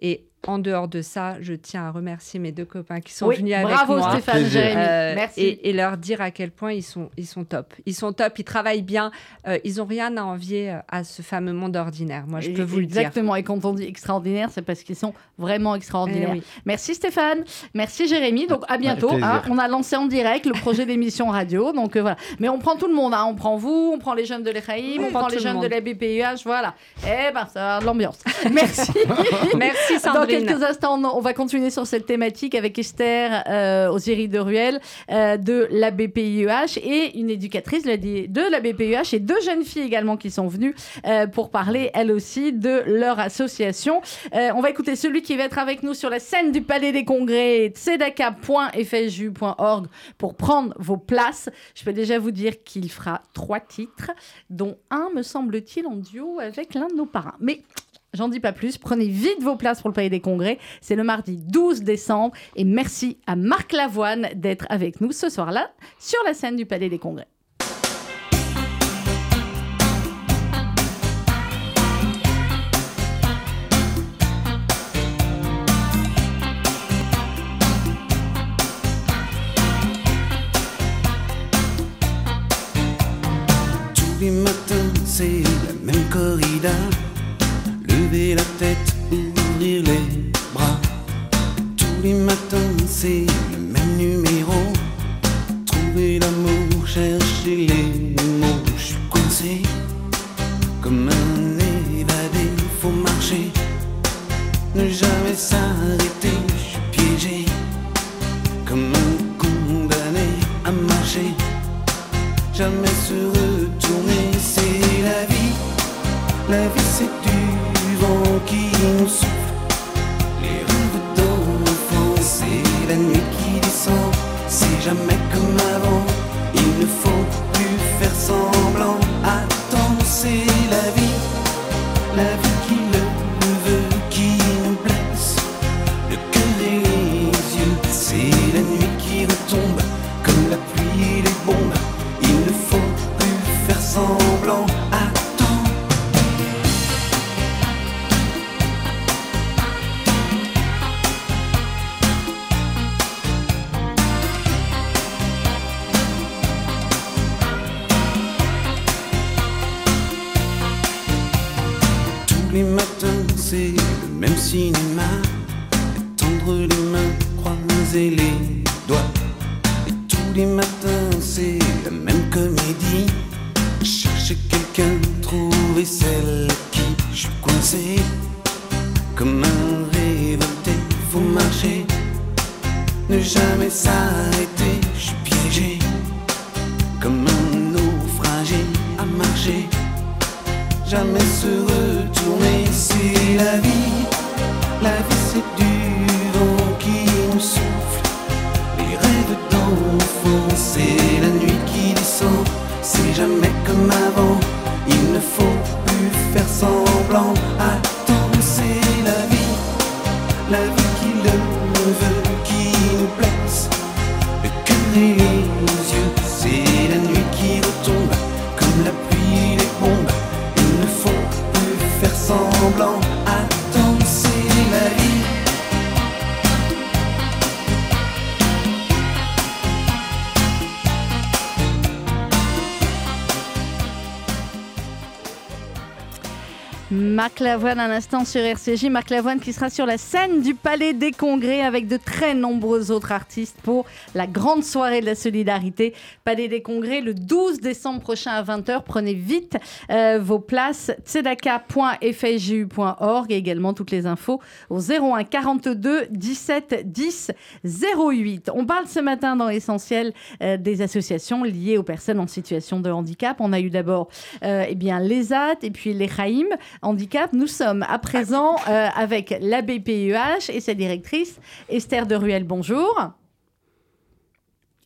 Et en dehors de ça, je tiens à remercier mes deux copains qui sont Oui, venus avec bravo moi. Stéphane, Plaisir. Jérémy. Euh, Merci. Et, et leur dire à quel point ils sont, ils sont top. Ils sont top, ils travaillent bien, euh, ils n'ont rien à envier à ce fameux monde ordinaire. Moi, je peux vous le dire. Exactement. Et quand on dit extraordinaire, c'est parce qu'ils sont vraiment extraordinaires. Eh oui. Merci Stéphane. Merci Jérémy. Donc à bientôt. hein. On a lancé en direct le projet d'émission radio. Donc euh, voilà. Mais on prend tout le monde. hein. On prend vous, on prend les jeunes de l'Echaïm, On on, prend les le jeunes de la BPUH. Voilà. Eh ben, ça va de l'ambiance. Merci. Merci Dans Sandrine. quelques instants, on va continuer sur cette thématique avec Esther euh, Osiris de Ruel euh, de la BPIEH et une éducatrice de la- BPIEH et deux jeunes filles également qui sont venues euh, pour parler elles aussi de leur association. On va écouter celui qui va être avec nous sur la scène du Palais des Congrès, tzedaka.fju.org pour prendre vos places. Je peux déjà vous dire qu'il fera trois titres, dont un, me semble-t-il, en duo avec l'un de nos parrains. Mais J'en dis pas plus. Prenez vite vos places pour le Palais des Congrès. C'est le mardi 12 décembre. Et merci à Marc Lavoine d'être avec nous ce soir-là sur la scène du Palais des Congrès. Corrida. Lever la tête, ouvrir les bras. Tous les matins, c'est Les rêves d'enfance, c'est la nuit qui descend. C'est jamais comme avant, il ne faut plus faire semblant. Attends, c'est la vie, la vie Marc Lavoine un instant sur RCJ. Marc Lavoine qui sera sur la scène du Palais des Congrès avec de très nombreux autres artistes pour la grande soirée de la solidarité. Palais des Congrès le 12 décembre prochain à 20h. Prenez vite euh, vos places tzedaka.fju.org et également toutes les infos au 01 42 17 10 08. On parle ce matin dans l'essentiel euh, des associations liées aux personnes en situation de handicap. On a eu d'abord euh, eh bien l'ESAT et puis les Raïm handicap. Nous sommes à présent euh, avec la BPUH et sa directrice Esther de Ruel. Bonjour.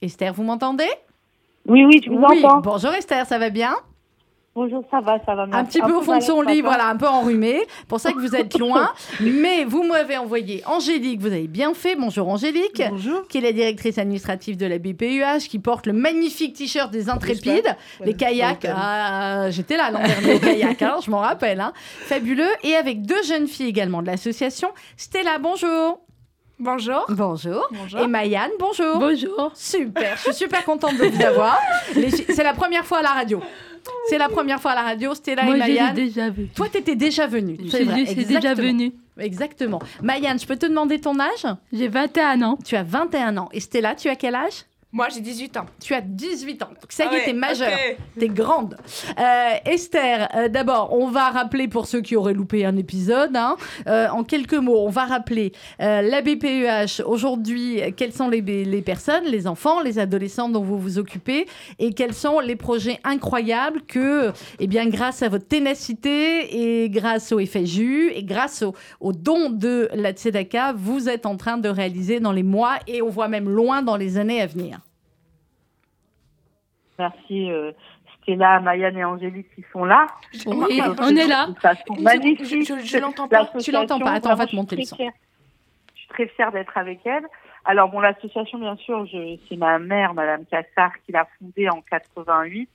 Esther, vous m'entendez? Oui, oui, je vous entends. Bonjour Esther, ça va bien? Bonjour, ça va, ça va. un merci. petit peu au fond de son lit, voilà, un peu enrhumé. Pour ça que vous êtes loin. Mais vous m'avez envoyé Angélique, vous avez bien fait. Bonjour Angélique. Bonjour. Qui est la directrice administrative de la BPUH, qui porte le magnifique t-shirt des Intrépides, les kayaks. Ah, J'étais là l'an dernier au kayak, hein, je m'en rappelle. hein. Fabuleux. Et avec deux jeunes filles également de l'association. Stella, bonjour. Bonjour. Bonjour. Et Mayanne, bonjour. Bonjour. Super, je suis super contente de vous avoir. C'est la première fois à la radio. C'est la première fois à la radio, Stella Moi, et déjà vu. Toi, t'étais déjà venue. C'est vrai, suis déjà venue. Exactement. Mayanne, je peux te demander ton âge? J'ai 21 ans. Tu as 21 ans. Et Stella, tu as quel âge? Moi, j'ai 18 ans. Tu as 18 ans. Donc, ça y est, ouais, t'es majeure. ok. T'es grande. Euh, Esther, euh, d'abord, on va rappeler pour ceux qui auraient loupé un épisode, hein, euh, en quelques mots, on va rappeler euh, la BPEH. Aujourd'hui, quelles sont les, les personnes, les enfants, les adolescents dont vous vous occupez et quels sont les projets incroyables que, eh bien, grâce à votre ténacité et grâce au FSU et grâce au, au don de la Tzedaka, vous êtes en train de réaliser dans les mois et on voit même loin dans les années à venir. Merci euh, Stella, Mayanne et Angélique qui sont là. Oui, on est là. magnifique. Je- je- je l'entends pas. Tu l'entends pas. Attends, on va te monter je le suis son. très fière. Je suis très fière d'être avec elle. Alors bon, l'association, bien sûr, je- c'est ma mère, Madame Cassard, qui l'a fondée en 88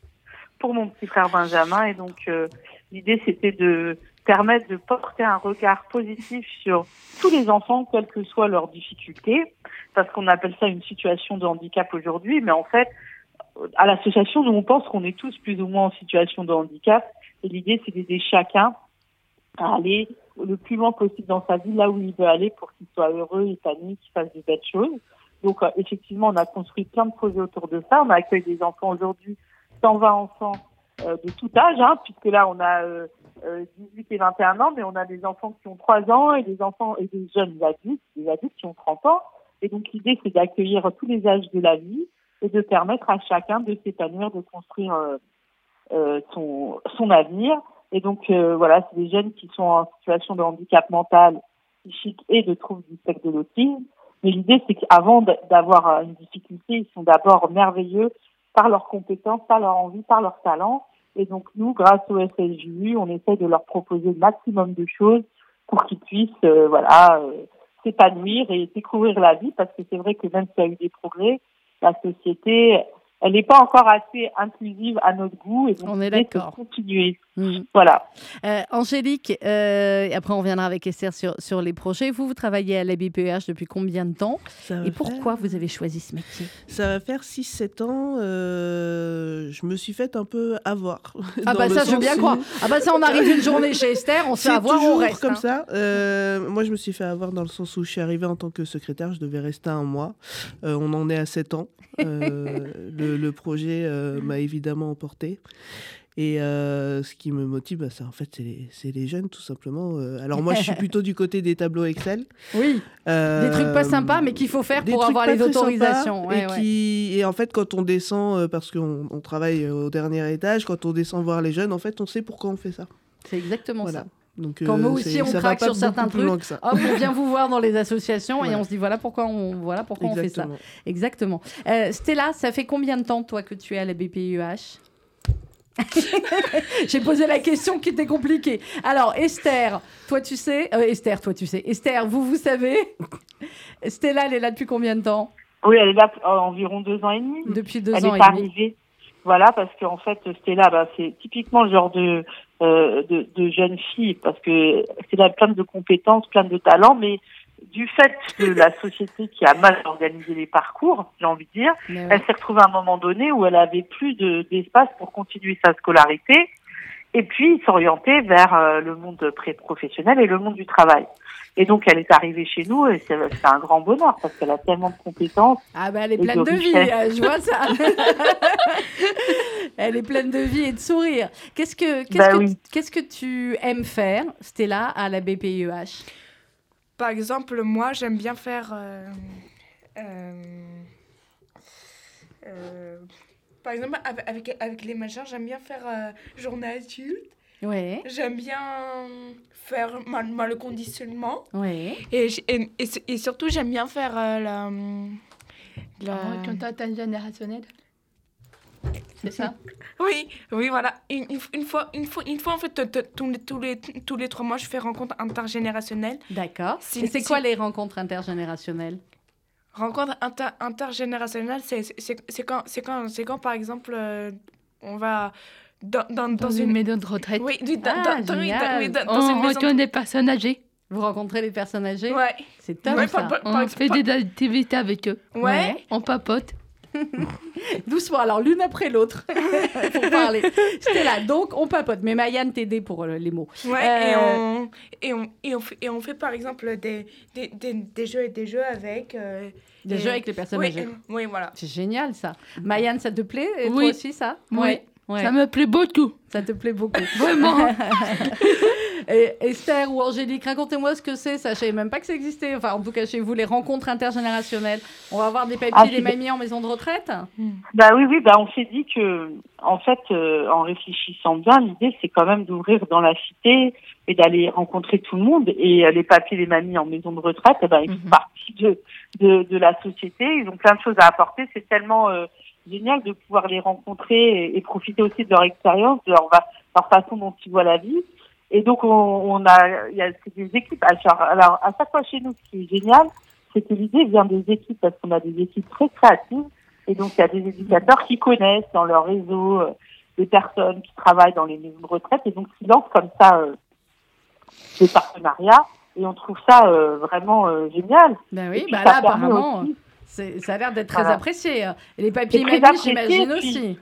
pour mon petit frère Benjamin. Et donc, euh, l'idée, c'était de permettre de porter un regard positif sur tous les enfants, quelles que soient leurs difficultés, parce qu'on appelle ça une situation de handicap aujourd'hui, mais en fait, à l'association, nous, on pense qu'on est tous plus ou moins en situation de handicap. Et l'idée, c'est d'aider chacun à aller le plus loin possible dans sa vie, là où il veut aller pour qu'il soit heureux, épanoui, qu'il fasse de belles choses. Donc, euh, effectivement, on a construit plein de projets autour de ça. On accueille des enfants aujourd'hui, 120 enfants euh, de tout âge, hein, puisque là, on a euh, euh, 18 et 21 ans, mais on a des enfants qui ont 3 ans et des enfants et des jeunes adultes, des adultes qui ont 30 ans. Et donc, l'idée, c'est d'accueillir tous les âges de la vie et de permettre à chacun de s'épanouir, de construire euh, euh, son, son avenir. Et donc euh, voilà, c'est des jeunes qui sont en situation de handicap mental, psychique et de troubles du spectre de l'autisme. Mais l'idée, c'est qu'avant d'avoir une difficulté, ils sont d'abord merveilleux par leurs compétences, par leur envie, par leur talent. Et donc nous, grâce au SSJU, on essaie de leur proposer le maximum de choses pour qu'ils puissent, euh, voilà, euh, s'épanouir et découvrir la vie, parce que c'est vrai que même s'il y a eu des progrès, la société elle n'est pas encore assez inclusive à notre goût et donc on est d'accord. Continuer. Mmh. Voilà. Euh, Angélique, euh, après on reviendra avec Esther sur, sur les projets. Vous, vous travaillez à la BPEH depuis combien de temps Et pourquoi vous avez choisi ce métier? Ça va faire 6-7 ans. Euh, je me suis faite un peu avoir. Ah bah ça, je veux bien croire. Ah bah ça, on arrive une journée chez Esther, on se fait avoir, on reste. comme hein. ça. moi, je me suis fait avoir dans le sens où je suis arrivée en tant que secrétaire, je devais rester un mois. on en est à 7 ans. le, le, projet m'a évidemment emporté. Et euh, ce qui me motive, bah, en fait, c'est les, les, jeunes, tout simplement. Euh. alors moi, je suis plutôt du côté des tableaux Excel. Oui. des trucs pas sympas, mais qu'il faut faire pour avoir les autorisations. et, qui, et en fait, quand on descend, euh, parce qu'on on travaille au dernier étage, quand on descend voir les jeunes, en fait, on sait pourquoi on fait ça. C'est exactement voilà. ça. Donc, Quand nous aussi on craque sur certains trucs, hop, on vient vous voir dans les associations et on se dit voilà pourquoi on, voilà pourquoi on fait ça. Exactement. Stella, ça fait combien de temps toi que tu es à la BPIEH J'ai posé la question qui était compliquée. Alors, Esther, toi tu sais. Euh, Esther, toi tu sais. Esther, vous, vous savez? Stella, elle est là depuis combien de temps? Oui, elle est là euh, environ deux ans et demi. Depuis deux elle ans est et arrivée. Voilà, parce qu'en fait, Stella, bah, c'est typiquement le genre de, euh, de, de, jeune fille, parce que Stella a plein de compétences, plein de talents, mais du fait que la société qui a mal organisé les parcours, j'ai envie de dire, elle s'est retrouvée à un moment donné où elle avait plus d'espace pour continuer sa scolarité et puis s'orienter vers euh, le monde pré-professionnel et le monde du travail. Et donc elle est arrivée chez nous et c'est un grand bonheur parce qu'elle a tellement de compétences. Ah ben elle est pleine de, vie, euh, je vois ça. elle est pleine de vie et de sourire. Qu'est-ce que qu'est-ce bah que qu'est-ce que tu aimes faire, Stella, à la BPIEH par exemple, moi, j'aime bien faire. Euh, euh, euh, par exemple, avec, avec les machins, j'aime bien faire journée adulte. Ouais. J'aime bien faire mal, le conditionnement. Ouais. Et, et, et, surtout, j'aime bien faire la. la... Content générationnel. C'est ça? Oui, oui, voilà. Une, une, fois, une, fois, une fois, en fait, tous les, tous, les, tous les trois mois, je fais rencontre intergénérationnelle. D'accord. Et c'est quoi les rencontres intergénérationnelles? Rencontre inter, intergénérationnelle, c'est quand, quand, quand, par exemple, euh, on va dans, dans, dans, une, maison de retraite. Oui, dans, ah, dans, oui, dans, dans on une maison de... des personnes âgées. Vous rencontrez les personnes âgées Ouais. C'est top, ouais, ça. Par, par, on fait des activités avec eux. Ouais. ouais. On papote. Doucement, alors l'une après l'autre, pour parler. C'était là, donc on papote. Mais Mayanne t'aidait pour euh, les mots. Ouais, et, Euh, on, et, on, et, on fait, et on fait par exemple des, des, des, des jeux et des jeux avec. euh, Des jeux avec les personnes oui, âgées. euh, oui, voilà. C'est génial ça. Mayanne, ça te plaît Et toi Oui. aussi ça Oui. Ouais. Ouais. Ça me plaît beaucoup. Ça te plaît beaucoup. Vraiment. Et Esther ou Angélique, racontez-moi ce que c'est. Ça, je savais même pas que ça existait. Enfin, en tout cas, chez vous, les rencontres intergénérationnelles. On va avoir des papis, Ah, mamies en maison de retraite Bah oui, oui, bah on s'est dit que, en fait, euh, en réfléchissant bien, l'idée c'est quand même d'ouvrir dans la cité et d'aller rencontrer tout le monde. Et euh, les papiers, les mamies en maison de retraite, eh ben, ils font partie de, de, de la société. Ils ont plein de choses à apporter. C'est tellement euh, génial de pouvoir les rencontrer et, et profiter aussi de leur expérience, de leur, façon dont ils voient la vie. Et donc, on, on a, il y a des équipes. Alors, alors, à chaque fois chez nous, ce qui est génial, c'est que l'idée vient des équipes parce qu'on a des équipes très créatives. Et donc, il y a des éducateurs qui connaissent dans leur réseau euh, des personnes qui travaillent dans les maisons de retraite et donc qui lancent comme ça euh, des partenariats. Et on trouve ça euh, vraiment euh, génial. Ben oui, bah là, apparemment, aussi- ça a l'air d'être très Voilà. apprécié. hein. Et les papiers apprécié, j'imagine aussi.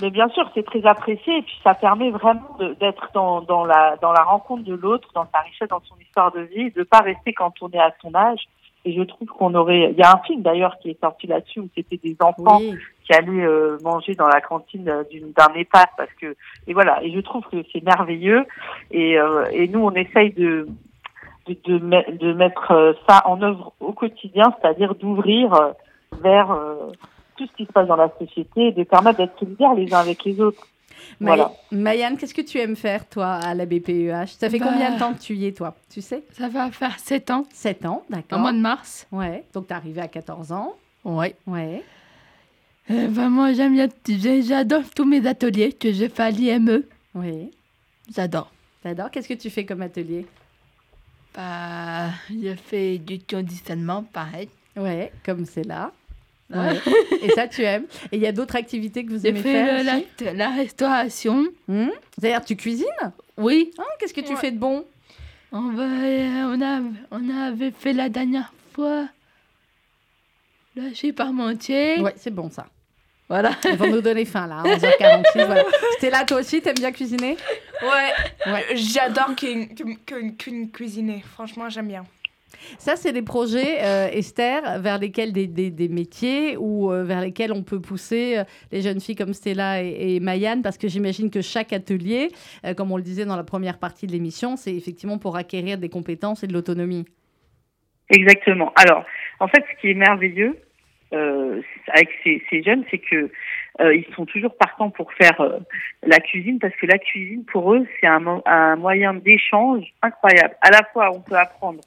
Mais bien sûr, c'est très apprécié et puis ça permet vraiment d'être dans, dans, la, dans la rencontre de l'autre, dans sa richesse, dans son histoire de vie, de pas rester quand on est à son âge. Et je trouve qu'on aurait... Il y a un film d'ailleurs qui est sorti là-dessus où c'était des enfants Oui. qui allaient euh, manger dans la cantine d'une- d'un EHPAD parce que... Et voilà, et je trouve que c'est merveilleux. Et, euh, et nous, on essaye de, de, de, me- de mettre euh, ça en œuvre au quotidien, c'est-à-dire d'ouvrir euh, vers... euh, tout ce qui se passe dans la société et de permettre d'être solidaires les uns avec les autres. Voilà. Mayanne, qu'est-ce que tu aimes faire, toi, à la BPEH Ça fait Bah. combien de temps que tu y es, toi? Tu sais? Ça va faire 7 ans. 7 ans, d'accord. Au mois de mars. Ouais, donc t'es arrivé à 14 ans. Ouais. Ouais. Euh, bah, moi, j'aime J'adore tous mes ateliers que j'ai fait à l'IME. Oui. J'adore. T'adores? Qu'est-ce que tu fais comme atelier? Bah, j'ai fait du conditionnement, pareil. Ouais, comme c'est là. Ouais. Et ça, tu aimes. Et il y a d'autres activités que vous aimez fait faire le- la, aussi la restauration. Hmm C'est-à-dire, tu cuisines? Oui. Ah, Qu'est-ce que tu fais de bon? On, va, euh, on, a, on avait fait la dernière fois. Lâché par Montier. Ouais, c'est bon ça. Voilà. Ils vont nous donner faim là, à 11h46. voilà. Stella, toi aussi, t'aimes bien cuisiner? Ouais, Ouais. j'adore qu'une qu'une cuisiner. Franchement, j'aime bien. Ça, c'est des projets, euh, Esther, vers lesquels des, des- des métiers ou euh, vers lesquels on peut pousser euh, les jeunes filles comme Stella et, et Mayanne, parce que j'imagine que chaque atelier, euh, comme on le disait dans la première partie de l'émission, c'est effectivement pour acquérir des compétences et de l'autonomie. Exactement. Alors, en fait, ce qui est merveilleux euh, avec ces, ces jeunes, c'est que euh, ils sont toujours partants pour faire euh, la cuisine, parce que la cuisine, pour eux, c'est un, mo- un moyen d'échange incroyable. À la fois, on peut apprendre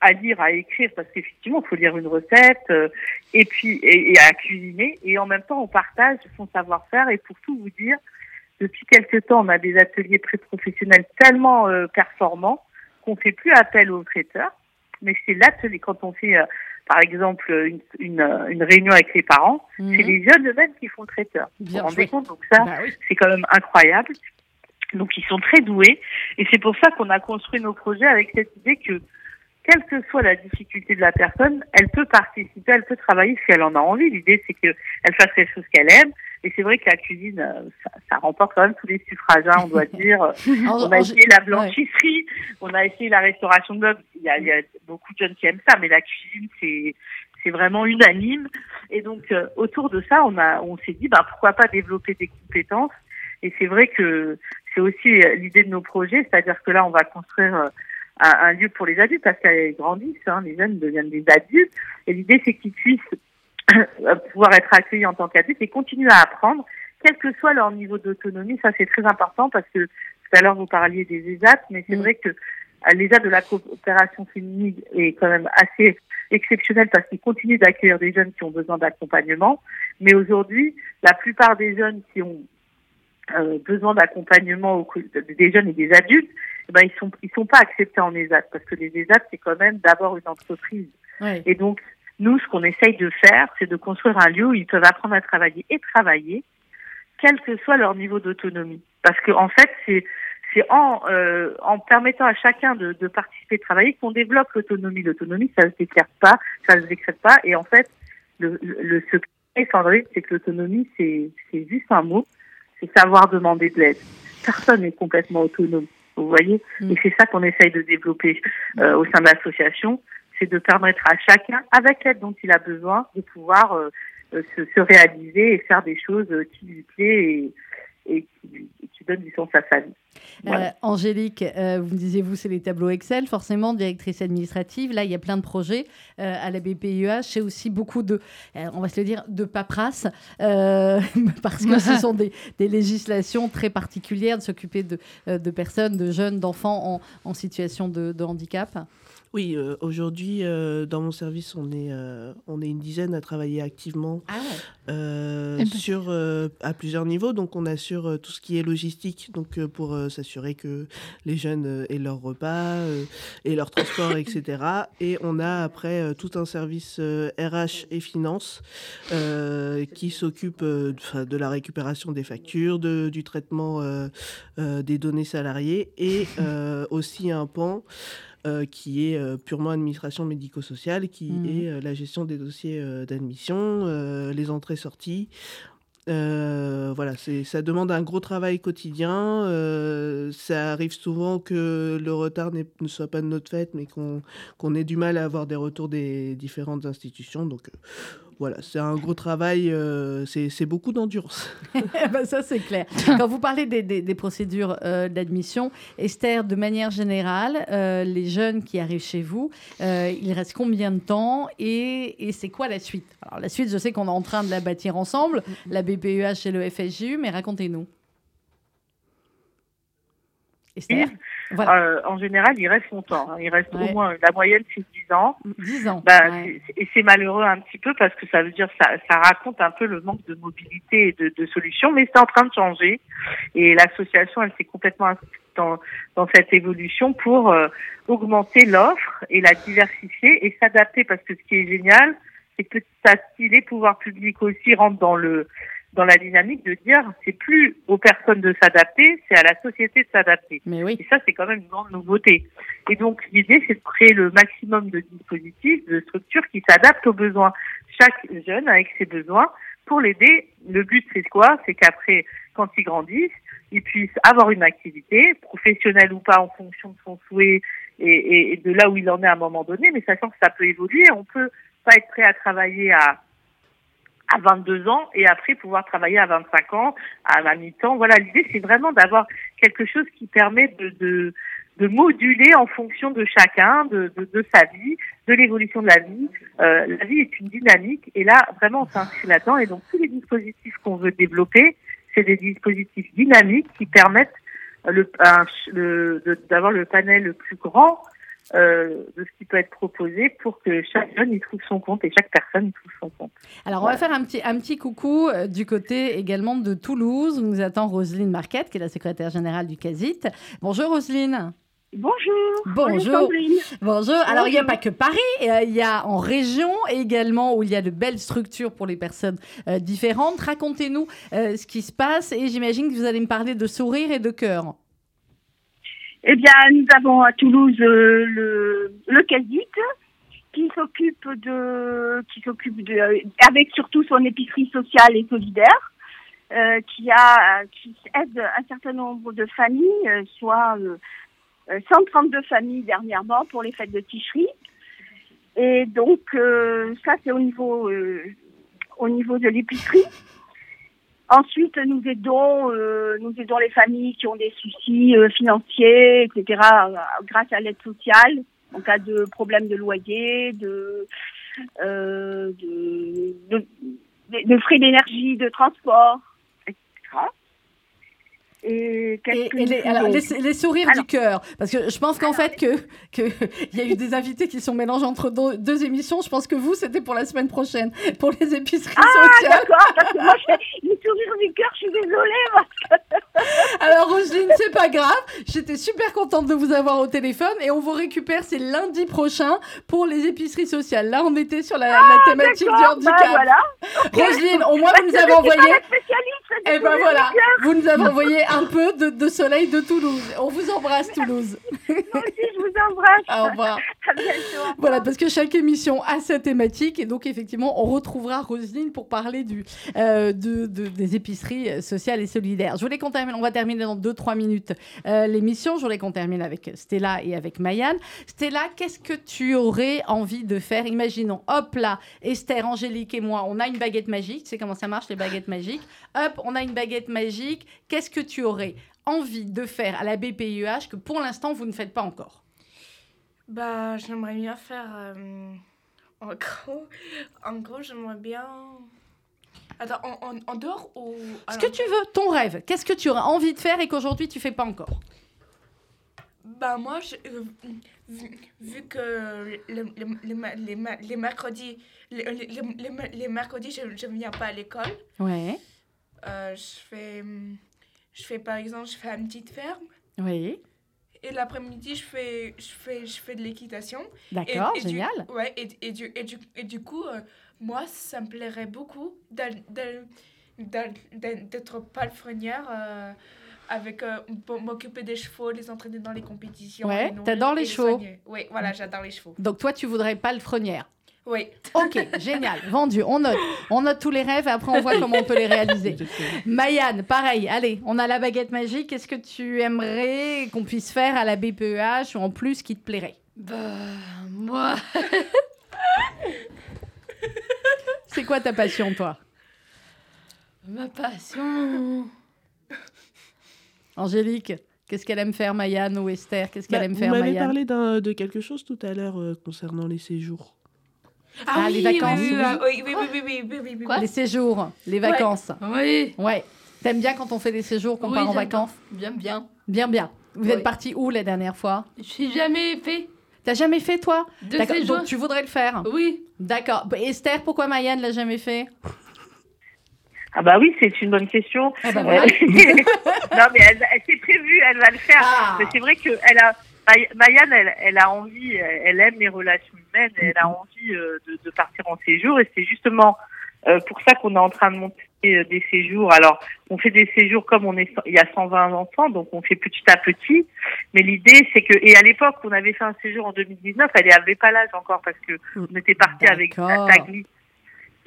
à lire, à écrire, parce qu'effectivement, il faut lire une recette, euh, et puis et, à cuisiner, et en même temps, on partage son savoir-faire. Et pour tout vous dire, depuis quelques temps, on a des ateliers pré-professionnels tellement euh, performants qu'on fait plus appel aux traiteurs, mais c'est l'atelier quand on fait, euh, par exemple, une, une, une réunion avec les parents, Mhm. c'est les jeunes eux-mêmes qui font le traiteur. Vous Bien vous rendez compte? Donc ça, Bah oui. c'est quand même incroyable. Donc ils sont très doués, et c'est pour ça qu'on a construit nos projets avec cette idée que quelle que soit la difficulté de la personne, elle peut participer, elle peut travailler si elle en a envie. L'idée, c'est qu'elle fasse quelque chose qu'elle aime. Et c'est vrai que la cuisine, euh, ça, ça remporte quand même tous les suffrages, hein, on doit dire. on a essayé la blanchisserie, on a essayé la restauration de meubles. Il y, a, il y a beaucoup de jeunes qui aiment ça, mais la cuisine, c'est c'est vraiment unanime. Et donc, euh, autour de ça, on, a, on s'est dit, bah, pourquoi pas développer des compétences. Et c'est vrai que c'est aussi l'idée de nos projets, c'est-à-dire que là, on va construire euh, un, un lieu pour les adultes parce qu'elles grandissent, hein, les jeunes deviennent des adultes. Et l'idée, c'est qu'ils puissent pouvoir être accueillis en tant qu'adultes et continuer à apprendre, quel que soit leur niveau d'autonomie. Ça, c'est très important parce que tout à l'heure, vous parliez des ESAT, mais c'est vrai que euh, l'ESAT de la coopération féminine est quand même assez exceptionnel parce qu'ils continuent d'accueillir des jeunes qui ont besoin d'accompagnement. Mais aujourd'hui, la plupart des jeunes qui ont euh, besoin d'accompagnement des jeunes et des adultes, eh ben, ils sont ils sont pas acceptés en ESAT parce que les ESAT c'est quand même d'abord une entreprise. Ouais. Et donc nous, ce qu'on essaye de faire, c'est de construire un lieu où ils peuvent apprendre à travailler et travailler, quel que soit leur niveau d'autonomie. Parce que en fait, c'est c'est en, euh, en permettant à chacun de, de participer, de travailler, qu'on développe l'autonomie. L'autonomie, ça ne se décrète pas, ça ne se décrète pas. Et en fait, le, le, le secret, Sandrine, c'est que l'autonomie, c'est c'est juste un mot, c'est savoir demander de l'aide. Personne n'est complètement autonome, vous voyez? Et c'est ça qu'on essaye de développer euh, au sein de l'association, c'est de permettre à chacun, avec l'aide dont il a besoin, de pouvoir euh, euh, se, se réaliser et faire des choses euh, qui lui plaît et, et qui, qui donnent du sens à sa vie. Voilà. Euh, Angélique, euh, vous me disiez, vous, c'est les tableaux Excel, forcément, directrice administrative. Là, il y a plein de projets euh, à la BPIEH. C'est aussi beaucoup de, euh, on va se le dire, de paperasse, euh, parce que ce sont des, des législations très particulières de s'occuper de, euh, de personnes, de jeunes, d'enfants en, en situation de, de handicap. Oui, euh, aujourd'hui, euh, dans mon service, on est, euh, on est une dizaine à travailler activement Ah euh, Eh ben. sur, euh, à plusieurs niveaux. Donc, on assure euh, tout ce qui est logistique, donc euh, pour euh, s'assurer que les jeunes euh, aient leur repas euh, et leur transport, etc. Et on a après euh, tout un service euh, RH et finance euh, qui s'occupe euh, de la récupération des factures, de, du traitement euh, euh, des données salariées et euh, aussi un pan euh, qui est euh, purement administration médico-sociale, qui Mhm. est euh, la gestion des dossiers euh, d'admission, euh, les entrées-sorties. Euh, voilà, ça demande un gros travail quotidien. Euh, ça arrive souvent que le retard ne soit pas de notre fait, mais qu'on, ait du mal à avoir des retours des différentes institutions. Donc euh, voilà, c'est un gros travail, euh, c'est, beaucoup d'endurance. Ben, ça, c'est clair. Quand vous parlez des, des- des procédures euh, d'admission, Esther, de manière générale, euh, les jeunes qui arrivent chez vous, euh, il reste combien de temps et, et c'est quoi la suite? Alors, la suite, je sais qu'on est en train de la bâtir ensemble, la BPEH et le FSJU, mais racontez-nous. Esther? Voilà. Euh, en général, il reste longtemps. hein. Il reste Ouais. au moins, la moyenne, c'est 10 ans. 10 ans. Bah, ouais. Et c'est malheureux un petit peu parce que ça veut dire, ça, ça raconte un peu le manque de mobilité et de, de solutions, mais c'est en train de changer. Et l'association, elle s'est complètement inscrite dans, dans cette évolution pour euh, augmenter l'offre et la diversifier et s'adapter parce que ce qui est génial, c'est que petit à petit, les pouvoirs publics aussi rentrent dans le dans la dynamique de dire c'est plus aux personnes de s'adapter, c'est à la société de s'adapter. Mais oui. Et ça, c'est quand même une grande nouveauté. Et donc, l'idée, c'est de créer le maximum de dispositifs, de structures qui s'adaptent aux besoins. Chaque jeune avec ses besoins pour l'aider. Le but, c'est quoi? C'est qu'après, quand il grandisse, il puisse avoir une activité, professionnelle ou pas, en fonction de son souhait et, et- et de là où il en est à un moment donné, mais sachant que ça peut évoluer. On peut pas être prêt à travailler à à 22 ans et après pouvoir travailler à 25 ans, à à mi-temps. Voilà, l'idée c'est vraiment d'avoir quelque chose qui permet de, de, de moduler en fonction de chacun, de, de, de sa vie, de l'évolution de la vie. Euh, la vie est une dynamique et là vraiment on s'inscrit là-dedans et donc tous les dispositifs qu'on veut développer, c'est des dispositifs dynamiques qui permettent le, d'avoir le panel le plus grand euh, de ce qui peut être proposé pour que chaque jeune y trouve son compte et chaque personne y trouve son compte. Alors, on va faire un petit, un petit coucou euh, du côté également de Toulouse, où nous attend Roselyne Marquette, qui est la secrétaire générale du CASIT. Bonjour Roselyne. Bonjour. Bonjour. Bonjour. Alors, il n'y a pas que Paris, euh, il y a en région également où il y a de belles structures pour les personnes euh, différentes. Racontez-nous euh, ce qui se passe et j'imagine que vous allez me parler de sourire et de cœur. Eh bien, nous avons à Toulouse euh, le, le qui s'occupe de, qui s'occupe de, avec surtout son épicerie sociale et solidaire, euh, qui a, qui aide un certain nombre de familles, euh, soit euh, euh, 132 familles dernièrement pour les fêtes de Ticherie. Et donc, euh, ça, c'est au niveau, euh, au niveau de l'épicerie. Ensuite, nous aidons, euh, nous aidons les familles qui ont des soucis euh, financiers, etc., grâce à l'aide sociale en cas de problème de loyer, de, euh, de, de, de- de frais d'énergie, de transport. Et, les, alors, les- les sourires du cœur, parce que je pense qu'en fait que que il y a eu des invités qui sont mélangés entre deux, deux émissions. Je pense que vous, c'était pour la semaine prochaine, pour les épiceries Ah, sociales. d'accord, parce que moi, j'ai le sourire du cœur, je suis désolée. que- Alors Roselyne, c'est pas grave. J'étais super contente de vous avoir au téléphone et on vous récupère, c'est lundi prochain pour les épiceries sociales. Là, on était sur la, la thématique du handicap. bah voilà. Roselyne, au moins Parce vous nous avez envoyé. Eh ben voilà, vous nous avez envoyé un peu de, de soleil de Toulouse. On vous embrasse Toulouse. Moi aussi, je vous embrasse. Au revoir. Voilà, parce que chaque émission a sa thématique et donc effectivement, on retrouvera Roselyne pour parler du, euh, de, de- des épiceries euh, sociales et solidaires. Je voulais qu'on termine, on va terminer dans 2-3 minutes euh, l'émission. Je voulais qu'on termine avec Stella et avec Mayanne. Stella, qu'est-ce que tu aurais envie de faire? Imaginons, hop là, Esther, Angélique et moi, on a une baguette magique. Tu sais comment ça marche les baguettes magiques? Hop, on a une baguette magique. Qu'est-ce que tu aurais envie de faire à la BPIEH que pour l'instant vous ne faites pas encore? Bah, j'aimerais bien faire. euh, en gros, en gros j'aimerais bien. Attends, en, en, en dehors ou. Ce que tu veux, ton rêve, qu'est-ce que tu aurais envie de faire et qu'aujourd'hui tu fais pas encore? Bah, moi, je- euh, vu, vu que le- le- les les ma- les mercredis, les, les, les- les les mercredis, je ne viens pas à l'école. Ouais. Euh, je fais. Je fais par exemple, je fais une petite ferme. Oui. Et l'après-midi, je fais, je, fais, je fais de l'équitation. D'accord, Et- et du- génial. ouais, et, et, du, et, du, et du coup, euh, moi, ça me plairait beaucoup d'être palefrenière euh, avec euh, pour m'occuper des chevaux, les entraîner dans les compétitions. Ouais, t'adores les chevaux. Oui, voilà, j'adore les chevaux. Donc toi, tu voudrais pas le frenière Oui. Ok, génial, vendu. On note. On note tous les rêves et après on voit comment on peut les réaliser. Mayanne, pareil, allez, on a la baguette magique. Qu'est-ce que tu aimerais qu'on puisse faire à la BPEH ou en plus qui te plairait? Bah, moi. C'est quoi ta passion, toi? Ma passion. Angélique, qu'est-ce qu'elle aime faire, Mayanne ou Esther? Qu'est-ce qu'elle Bah, aime vous faire, m'avez Mayanne parlé d'un- de quelque chose tout à l'heure euh, concernant les séjours. Ah, ah, les vacances. Oui, oui, oui, oui, Les séjours, les vacances. Oui. Ouais. T'aimes bien quand on fait des séjours, qu'on part en vacances Bien, bien. Bien, bien. Vous êtes parti où la dernière fois J'ai jamais fait. T'as jamais fait toi De séjours. Donc tu voudrais le faire Oui. D'accord. Bah, Esther, pourquoi Mayenne l'a jamais fait ah bah oui, c'est une bonne question. Ah bah ouais. non mais elle, elle s'est prévue, elle va le faire. Ah. Mais c'est vrai qu'elle a, May- Mayanne, elle, elle a envie, elle, aime les relations humaines, elle a envie euh, de, de partir en séjour et c'est justement euh, pour ça qu'on est en train de monter euh, des séjours. Alors, on fait des séjours comme on est, il y a 120 enfants, donc on fait petit à petit. Mais l'idée, c'est que, et à l'époque, on avait fait un séjour en 2019, elle n'avait pas l'âge encore parce que on était parti avec. Tagli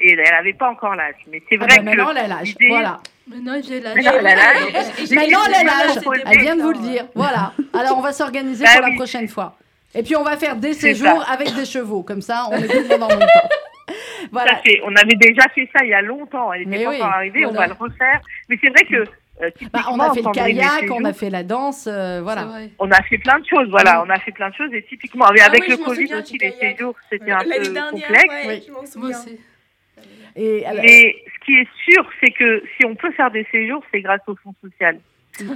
et elle n'avait pas encore l'âge. Mais c'est Ah vrai bah que maintenant, elle a l'âge. Voilà. Maintenant, j'ai l'âge. Maintenant, elle a l'âge. Elle vient de vous le dire. Voilà. Alors, on va s'organiser Bah pour la oui. prochaine fois. Et puis, on va faire des séjours ça. avec des chevaux. Comme ça, on est tout le monde en même temps. Voilà. À fait. On avait déjà fait ça il y a longtemps. Elle Mais n'était pas oui, encore arrivée. On va le refaire. Mais c'est vrai que euh, Bah, on a fait le kayak, on a fait la danse. euh, voilà. on a fait plein de choses. Voilà, Mm. on a fait plein de choses. Et typiquement, avec, Ah avec oui, le Covid aussi, les séjours, c'était un peu dernière, complexe. ouais, je m'en souviens. Et alors- Mais ce qui est sûr, c'est que si on peut faire des séjours, c'est grâce au fonds social.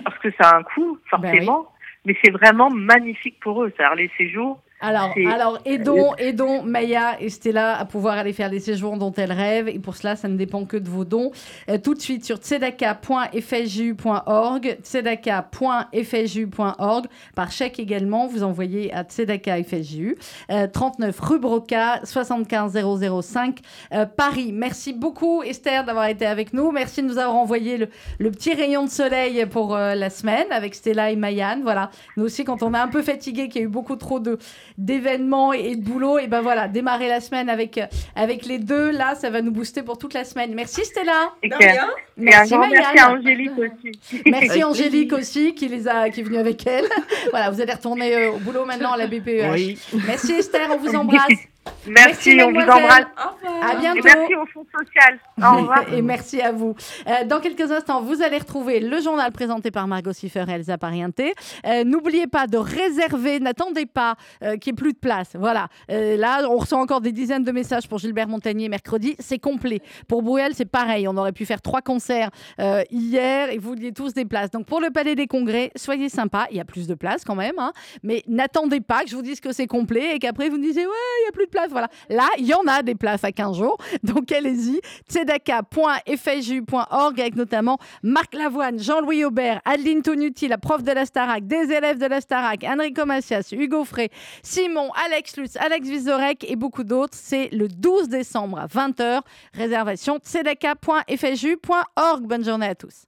Parce que ça a un coût, Ben forcément. Mais c'est vraiment magnifique pour eux. C'est-à-dire les séjours. Alors, alors aidons, aidons Maya et Stella à pouvoir aller faire les séjours dont elles rêvent. Et pour cela, ça ne dépend que de vos dons. Euh, tout de suite sur tzedaka.fju.org, tzedaka.fju.org. Par chèque également, vous envoyez à Tzedaka FSJU. Euh, 39 rue Broca, 75 005 euh, Paris. Merci beaucoup Esther d'avoir été avec nous. Merci de nous avoir envoyé le, le petit rayon de soleil pour la semaine avec Stella et Mayanne. Voilà. Nous aussi, quand on est un peu fatigué, qu'il y a eu beaucoup trop de d'événements et, de boulot, et ben voilà, démarrer la semaine avec, euh, avec les deux, là, ça va nous booster pour toute la semaine. Merci Stella. Un Merci grand merci à Angélique aussi. Merci Angélique aussi qui les a qui est venue avec elle. voilà, vous allez retourner euh, au boulot maintenant à la. Oui. Merci Esther, on vous embrasse. Merci, on vous embrasse. À bientôt. Et merci au Fonds social. Au revoir. Et merci à vous. Euh, dans quelques instants, vous allez retrouver le journal présenté par Margot Siffer et Elsa Parienté. Euh, N'oubliez pas de réserver, n'attendez pas euh, qu'il n'y ait plus de place. Voilà. Euh, là, on reçoit encore des dizaines de messages pour Gilbert Montagnier mercredi. C'est complet. Pour Bruel, c'est pareil. On aurait pu faire trois concerts euh, hier et vous vouliez tous des places. Donc pour le Palais des Congrès, soyez sympas. Il y a plus de places quand même. hein. Mais n'attendez pas que je vous dise que c'est complet et qu'après vous me disiez, ouais, il n'y a plus de place. Voilà. Là, il y en a des places à 15 jours. Donc allez-y. tzedaka.fju.org avec notamment Marc Lavoine, Jean-Louis Aubert, Adeline Tonuti, la prof de la Starac, des élèves de la Starac, Enrico Macias, Hugo Frey, Simon, Alex Lutz, Alex Vizorek et beaucoup d'autres. C'est le 12 décembre à 20h. Réservation tzedaka.fju.org. Bonne journée à tous.